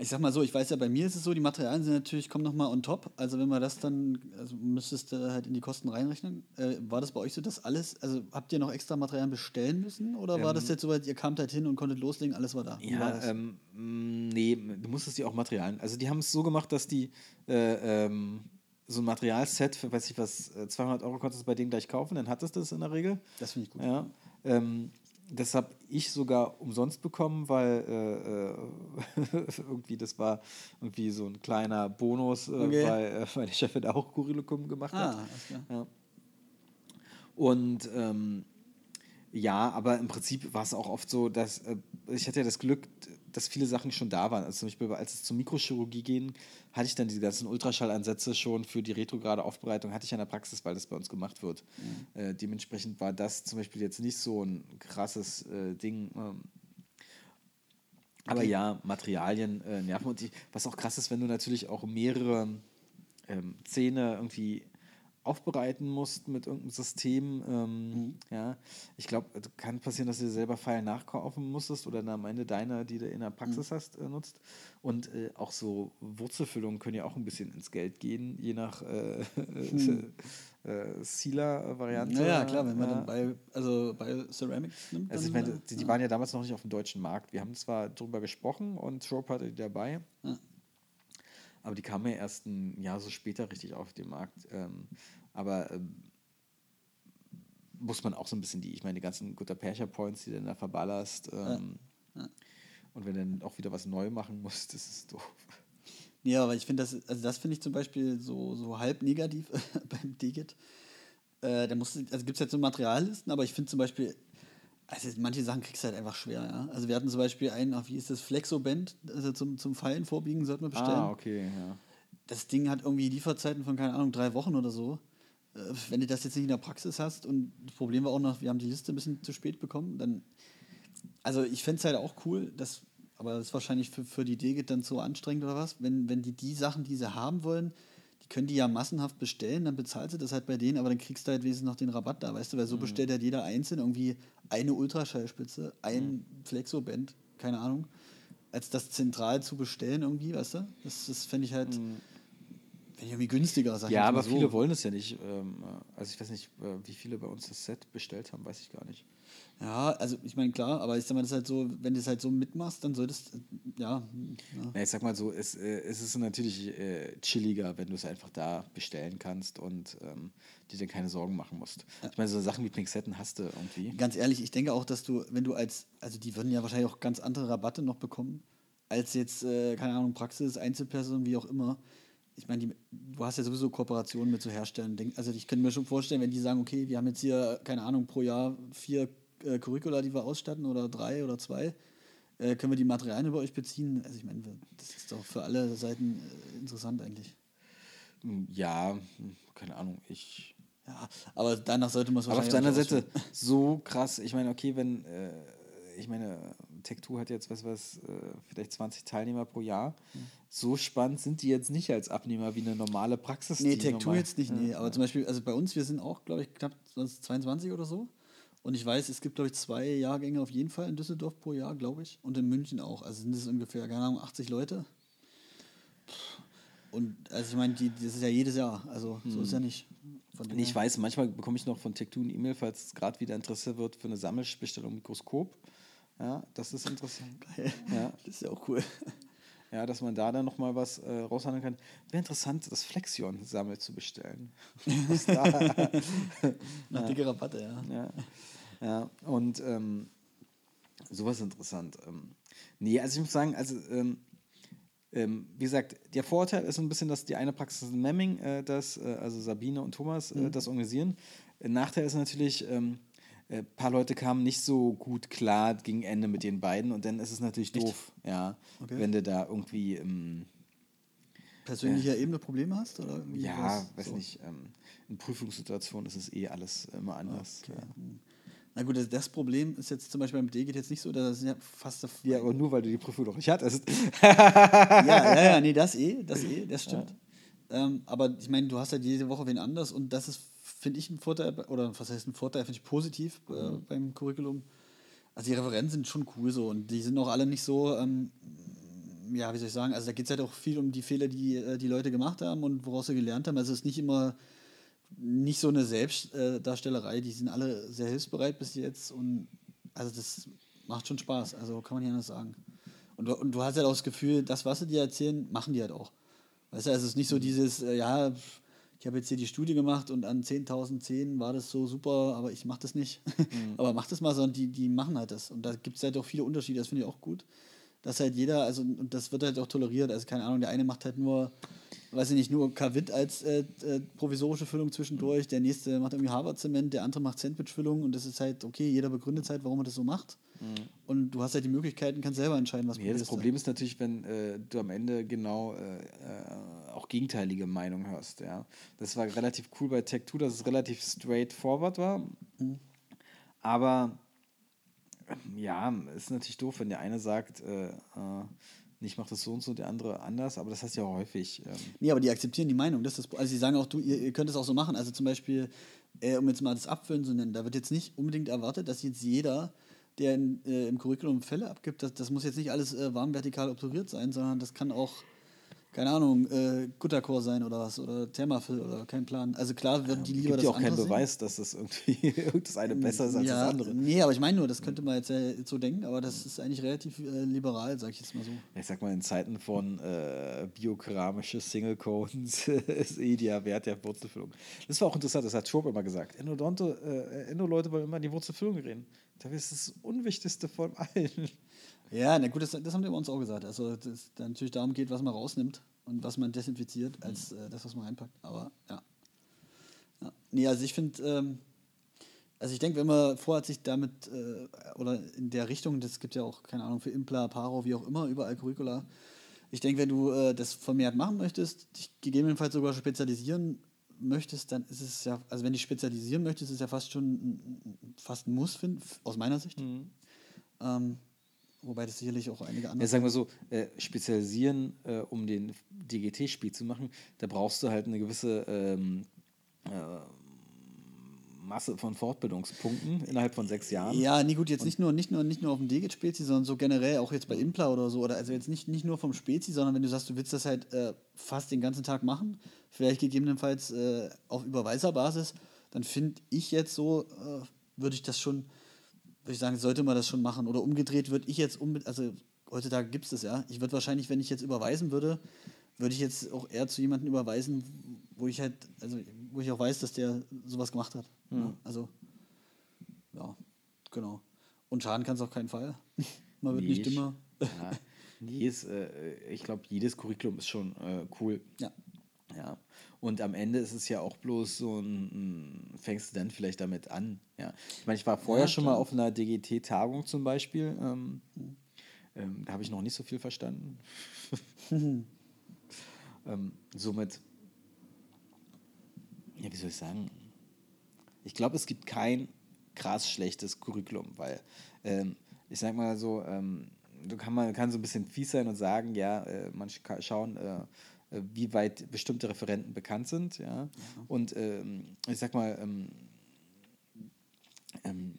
ich sag mal so, ich weiß ja, bei mir ist es so, die Materialien sind natürlich, kommen nochmal on top. Also wenn man das dann, also müsstest du halt in die Kosten reinrechnen. Äh, war das bei euch so, dass alles, also habt ihr noch extra Materialien bestellen müssen? Oder ähm, war das ähm, jetzt so, ihr kamt halt hin und konntet loslegen, alles war da? Ja, war ähm, mm, nee, du musstest die auch Materialien. Also die haben es so gemacht, dass die äh, ähm, so ein Materialset für, weiß ich was, 200 äh, Euro konntest du bei denen gleich kaufen, dann hattest du das in der Regel. Das finde ich gut. Ja. Ähm, das habe ich sogar umsonst bekommen, weil äh, äh irgendwie das war irgendwie so ein kleiner Bonus, äh, okay. weil äh, meine Chefin auch Curriculum gemacht ah, hat. Ja. Und ähm, ja, aber im Prinzip war es auch oft so, dass äh, ich hatte ja das Glück, dass viele Sachen schon da waren. Also zum Beispiel, als es zur Mikrochirurgie ging, hatte ich dann diese ganzen Ultraschallansätze schon für die retrograde Aufbereitung, hatte ich in der Praxis, weil das bei uns gemacht wird. Mhm. Äh, dementsprechend war das zum Beispiel jetzt nicht so ein krasses äh, Ding. Ähm, aber okay. ja, Materialien äh, nerven. Und die, was auch krass ist, wenn du natürlich auch mehrere ähm, Zähne irgendwie aufbereiten musst mit irgendeinem System. Ähm, mhm. ja, ich glaube, kann passieren, dass du dir selber Pfeil nachkaufen musstest oder dann am Ende deine, die du in der Praxis mhm. hast, äh, nutzt. Und äh, auch so Wurzelfüllungen können ja auch ein bisschen ins Geld gehen, je nach äh, mhm. äh, Sealer-Variante. Naja, klar, wenn man dann bei, also bei Ceramics nimmt. Also ich meine, die, die waren ja damals noch nicht auf dem deutschen Markt. Wir haben zwar darüber gesprochen und Trope hatte die dabei. Ja. Aber die kamen ja erst ein Jahr so später richtig auf den Markt. Ähm, aber ähm, muss man auch so ein bisschen die, ich meine, die ganzen Guter Percher Points, die du da verballerst. Ähm, ja. Ja. Und wenn du dann auch wieder was neu machen musst, das ist doof. Ja, aber ich finde das, also das finde ich zum Beispiel so, so halb negativ beim Digit. Äh, da musst also gibt es jetzt so Materiallisten, aber ich finde zum Beispiel, also manche Sachen kriegst du halt einfach schwer, ja. Also wir hatten zum Beispiel einen, wie ist das, Flexoband, also zum, zum Fallen vorbiegen sollten wir bestellen. Ah, okay, ja. Das Ding hat irgendwie Lieferzeiten von, keine Ahnung, drei Wochen oder so. Äh, wenn du das jetzt nicht in der Praxis hast und das Problem war auch noch, wir haben die Liste ein bisschen zu spät bekommen, dann, also ich fände es halt auch cool, dass, aber das ist wahrscheinlich für, für die Digit dann so anstrengend oder was, wenn, wenn die die Sachen, die sie haben wollen, können die ja massenhaft bestellen, dann bezahlst du das halt bei denen, aber dann kriegst du halt wenigstens noch den Rabatt da, weißt du, weil so mhm. bestellt halt jeder einzeln irgendwie eine Ultraschallspitze, ein mhm. Flexoband, keine Ahnung, als das zentral zu bestellen irgendwie, weißt du, das, das fände ich halt... Mhm wenn ich irgendwie günstiger, sag Ja, aber so. viele wollen es ja nicht. Ähm, also ich weiß nicht, äh, wie viele bei uns das Set bestellt haben, weiß ich gar nicht. Ja, also ich meine, klar, aber ich sag mal, das ist halt so, wenn du es halt so mitmachst, dann solltest ja. ja. ja ich sag mal so, es, äh, es ist natürlich äh, chilliger, wenn du es einfach da bestellen kannst und ähm, dir dann keine Sorgen machen musst. Ja. Ich meine, so Sachen wie Pinzetten hast du irgendwie. Ganz ehrlich, ich denke auch, dass du, wenn du als, also die würden ja wahrscheinlich auch ganz andere Rabatte noch bekommen, als jetzt, äh, keine Ahnung, Praxis, Einzelperson, wie auch immer ich meine, du hast ja sowieso Kooperationen mit so Herstellern. Also ich könnte mir schon vorstellen, wenn die sagen, okay, wir haben jetzt hier, keine Ahnung, pro Jahr vier äh, Curricula, die wir ausstatten oder drei oder zwei, äh, können wir die Materialien über euch beziehen? Also ich meine, das ist doch für alle Seiten äh, interessant eigentlich. Hm, ja, hm, keine Ahnung, ich... Ja, aber danach sollte man es Aber auf deiner Seite so krass, ich meine, okay, wenn, äh, ich meine, Tech2 hat jetzt, was was, äh, vielleicht 20 Teilnehmer pro Jahr. Mhm. So spannend sind die jetzt nicht als Abnehmer wie eine normale Praxis. Nee, Tech2 jetzt nicht, nee. Aber zum Beispiel, also bei uns, wir sind auch, glaube ich, knapp 22 oder so. Und ich weiß, es gibt, glaube ich, zwei Jahrgänge auf jeden Fall in Düsseldorf pro Jahr, glaube ich. Und in München auch. Also sind es ungefähr, keine Ahnung, 80 Leute. Und also ich meine, das ist ja jedes Jahr. Also so hm. ist ja nicht. ich weiß, manchmal bekomme ich noch von Tech2 eine E-Mail, falls es gerade wieder Interesse wird für eine Sammelbestellung Mikroskop. Ja, das ist interessant. Geil. Ja. Das ist ja auch cool. Ja, dass man da dann nochmal was äh, raushandeln kann. Wäre interessant, das Flexion sammelt zu bestellen. Da? Nach ja. dicke Rabatte, ja. Ja, ja. und ähm, sowas interessant. Ähm, nee, also ich muss sagen, also ähm, ähm, wie gesagt, der Vorteil ist ein bisschen, dass die eine Praxis in Memming, äh, das, äh, also Sabine und Thomas, äh, mhm. das organisieren. Nachteil ist natürlich, ähm, ein äh, paar Leute kamen nicht so gut klar gegen Ende mit den beiden und dann ist es natürlich Echt? doof, ja, okay. wenn du da irgendwie ähm, persönlicher äh, Ebene Probleme hast oder ja, weiß so? nicht. Ähm, in Prüfungssituationen ist es eh alles immer anders. Okay. Ja. Na gut, das, das, Problem ist jetzt zum Beispiel beim D geht jetzt nicht so, dass ja fast. Ja, aber nur weil du die Prüfung noch nicht hattest. ja, ja, ja, nee, das eh, das eh, das stimmt. Ja. Ähm, aber ich meine, du hast halt jede Woche wen anders und das ist finde ich ein Vorteil, oder was heißt ein Vorteil, finde ich positiv äh, mhm. beim Curriculum. Also die Referenzen sind schon cool so und die sind auch alle nicht so, ähm, ja, wie soll ich sagen, also da geht es halt auch viel um die Fehler, die äh, die Leute gemacht haben und woraus sie gelernt haben. Also es ist nicht immer nicht so eine Selbstdarstellerei, die sind alle sehr hilfsbereit bis jetzt und also das macht schon Spaß, also kann man nicht anders sagen. Und du, und du hast halt auch das Gefühl, das, was sie dir erzählen, machen die halt auch. Weißt du, also es ist nicht so dieses, äh, ja, ich habe jetzt hier die Studie gemacht und an 10.000 Zähnen war das so super, aber ich mache das nicht. Mhm. aber mach das mal, sondern die, die machen halt das. Und da gibt es halt auch viele Unterschiede, das finde ich auch gut. Dass halt jeder, also und das wird halt auch toleriert. Also keine Ahnung, der eine macht halt nur, weiß ich nicht, nur Kavit als äh, äh, provisorische Füllung zwischendurch, der nächste macht irgendwie Harvard-Zement, der andere macht Sandwich-Füllung und das ist halt, okay, jeder begründet halt, warum er das so macht. Mhm. Und du hast halt die Möglichkeiten, kannst selber entscheiden, was ja, Das Problem ist natürlich, wenn äh, du am Ende genau äh, äh, auch gegenteilige Meinungen hörst. Ja. Das war relativ cool bei Tech 2, dass es relativ straightforward war. Mhm. Aber ja, ist natürlich doof, wenn der eine sagt, äh ich mache das so und so, der andere anders, aber das heißt ja häufig. Ähm nee, aber die akzeptieren die Meinung. Das ist also sie sagen auch, du, ihr, ihr könnt es auch so machen. Also zum Beispiel, äh, um jetzt mal das Abfüllen zu nennen, da wird jetzt nicht unbedingt erwartet, dass jetzt jeder der in, äh, im Curriculum Fälle abgibt, das, das muss jetzt nicht alles äh, warm vertikal obturiert sein, sondern das kann auch, keine Ahnung, äh, Guttercore sein oder was, oder Thermafil oder kein Plan. Also klar würden die lieber gibt das ja auch keinen Beweis, dass das irgendwie das eine besser ist als ja, das andere. Nee, aber ich meine nur, das könnte man jetzt äh, so denken, aber das ist eigentlich relativ äh, liberal, sag ich jetzt mal so. Ich sag mal, in Zeiten von äh, biokeramische Single Cones ist eh der Wert der Wurzelfüllung. Das war auch interessant, das hat Schurp immer gesagt. Endodonte, äh, Endo-Leute wollen immer in die Wurzelfüllung reden. Das ist das Unwichtigste von allen. Ja, na gut, das, das haben die bei uns auch gesagt. Also, dass es natürlich darum geht, was man rausnimmt und was man desinfiziert, als äh, das, was man reinpackt. Aber ja. ja. Nee, also ich finde, ähm, also ich denke, wenn man vorhat, sich damit äh, oder in der Richtung, das gibt ja auch, keine Ahnung, für Impla, Paro, wie auch immer, überall Curricula. Ich denke, wenn du äh, das vermehrt machen möchtest, dich gegebenenfalls sogar spezialisieren möchtest, dann ist es ja, also wenn du spezialisieren möchtest, ist es ja fast schon fast ein Muss, find, aus meiner Sicht. Mhm. Ähm, wobei das sicherlich auch einige andere. Ja, sagen wir so, äh, spezialisieren, äh, um den DGT-Spiel zu machen, da brauchst du halt eine gewisse ähm, äh, Masse von Fortbildungspunkten innerhalb von sechs Jahren. Ja, nee, gut, jetzt nicht nur, nicht nur, nicht nur auf dem Degit-Spezi, sondern so generell auch jetzt bei Impla oder so. Oder also jetzt nicht, nicht nur vom Spezi, sondern wenn du sagst, du willst das halt äh, fast den ganzen Tag machen, vielleicht gegebenenfalls äh, auf Überweiserbasis, dann finde ich jetzt so, äh, würde ich das schon, würde ich sagen, sollte man das schon machen. Oder umgedreht würde ich jetzt, um, also heutzutage gibt es das ja. Ich würde wahrscheinlich, wenn ich jetzt überweisen würde, würde ich jetzt auch eher zu jemandem überweisen, wo ich halt, also wo ich auch weiß, dass der sowas gemacht hat. Mhm. Ja, also, ja, genau. Und schaden kann es auf keinen Fall. Man wird nee, nicht immer. Ja, nee, ist, äh, ich glaube, jedes Curriculum ist schon äh, cool. Ja. Ja. Und am Ende ist es ja auch bloß so ein, fängst du dann vielleicht damit an. Ja. Ich meine, ich war vorher ja, schon mal auf einer DGT-Tagung zum Beispiel. Ähm, ähm, da habe ich noch nicht so viel verstanden. ähm, somit ja, wie soll ich sagen? Ich glaube, es gibt kein krass schlechtes Curriculum, weil ähm, ich sag mal so, ähm, du kann man kann so ein bisschen fies sein und sagen, ja, äh, man schauen, äh, wie weit bestimmte Referenten bekannt sind, ja. Mhm. Und ähm, ich sag mal, ähm, ähm,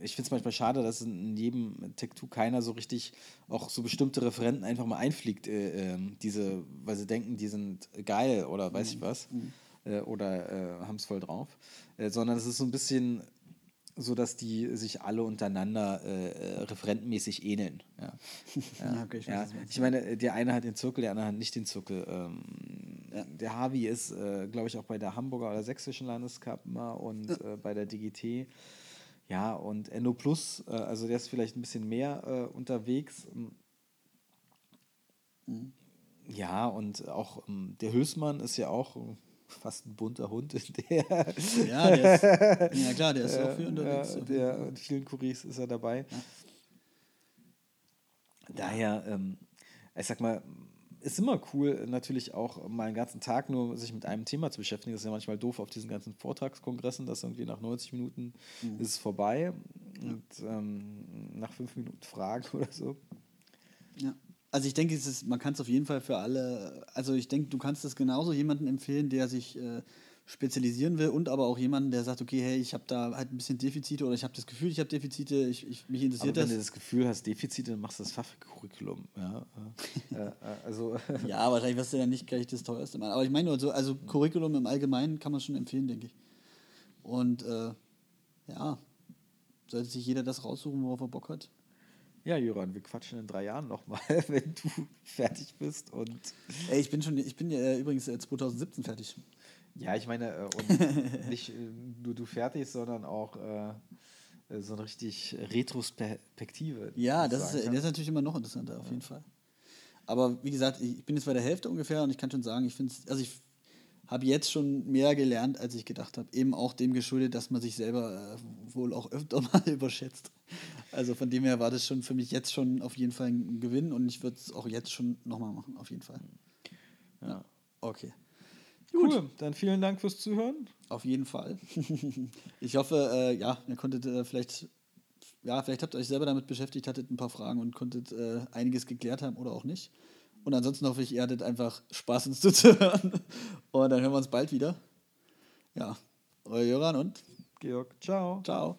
ich finde es manchmal schade, dass in jedem Tech2 keiner so richtig auch so bestimmte Referenten einfach mal einfliegt, äh, äh, diese, weil sie denken, die sind geil oder weiß mhm. ich was. Mhm äh, oder äh, haben es voll drauf, äh, sondern es ist so ein bisschen so, dass die sich alle untereinander äh, äh, referentenmäßig ähneln. Ja. Ja, okay, ich, ja. ich meine, der eine hat den Zirkel, der andere hat nicht den Zirkel. Ähm, ja. Der Harvey ist, äh, glaube ich, auch bei der Hamburger oder Sächsischen Landeskammer und äh, bei der DGT. Ja, und Endo Plus, äh, also der ist vielleicht ein bisschen mehr äh, unterwegs. Mhm. Ja, und auch ähm, der Hülsmann ist ja auch fast ein bunter Hund. Der ja, der ist, ja klar, der ist auch viel unterwegs. Ja, der, in vielen Kuris ist er dabei. Ja. Daher, ähm, ich sag mal, ist immer cool, natürlich auch mal einen ganzen Tag nur sich mit einem Thema zu beschäftigen. Das ist ja manchmal doof auf diesen ganzen Vortragskongressen, dass irgendwie nach 90 Minuten mhm. ist es vorbei und ähm, nach fünf Minuten Fragen oder so. Ja. Also ich denke, es ist, man kann es auf jeden Fall für alle, also ich denke, du kannst es genauso jemandem empfehlen, der sich äh, spezialisieren will und aber auch jemanden, der sagt, okay, hey, ich habe da halt ein bisschen Defizite oder ich habe das Gefühl, ich habe Defizite, ich, ich, mich interessiert Aber wenn das. du das Gefühl hast, Defizite, dann machst du das Fachcurriculum. Ja, äh, äh, also, Ja, wahrscheinlich wirst du dann nicht gleich das teuerste machen. Aber ich meine nur so, also Curriculum im Allgemeinen kann man schon empfehlen, denke ich. Und äh, ja, sollte sich jeder das raussuchen, worauf er Bock hat. Ja, Jöran, wir quatschen in drei Jahren nochmal, wenn du fertig bist. Und Ey, ich bin schon, ich bin ja äh, übrigens äh, 2017 fertig. ja, ich meine, äh, und nicht äh, nur du fertig, sondern auch äh, äh, so eine richtig Retrospektive. Ja, das ist, äh, das ist natürlich immer noch interessanter, auf jeden Fall. Aber wie gesagt, ich bin jetzt bei der Hälfte ungefähr und ich kann schon sagen, ich finde also ich habe jetzt schon mehr gelernt, als ich gedacht habe. Eben auch dem geschuldet, dass man sich selber äh, wohl auch öfter mal überschätzt. Also von dem her war das schon für mich jetzt schon auf jeden Fall ein Gewinn und ich würde es auch jetzt schon nochmal machen, auf jeden Fall. Ja. Okay. Cool, dann vielen Dank fürs Zuhören. Auf jeden Fall. ich hoffe, äh, ja, ihr konntet äh, vielleicht, ja, vielleicht habt ihr euch selber damit beschäftigt, hattet ein paar Fragen und konntet äh, einiges geklärt haben oder auch nicht. Und ansonsten hoffe ich, ihr hattet einfach Spaß, uns zuzuhören. Und dann hören wir uns bald wieder. Ja, euer Jöran und Georg, ciao. ciao.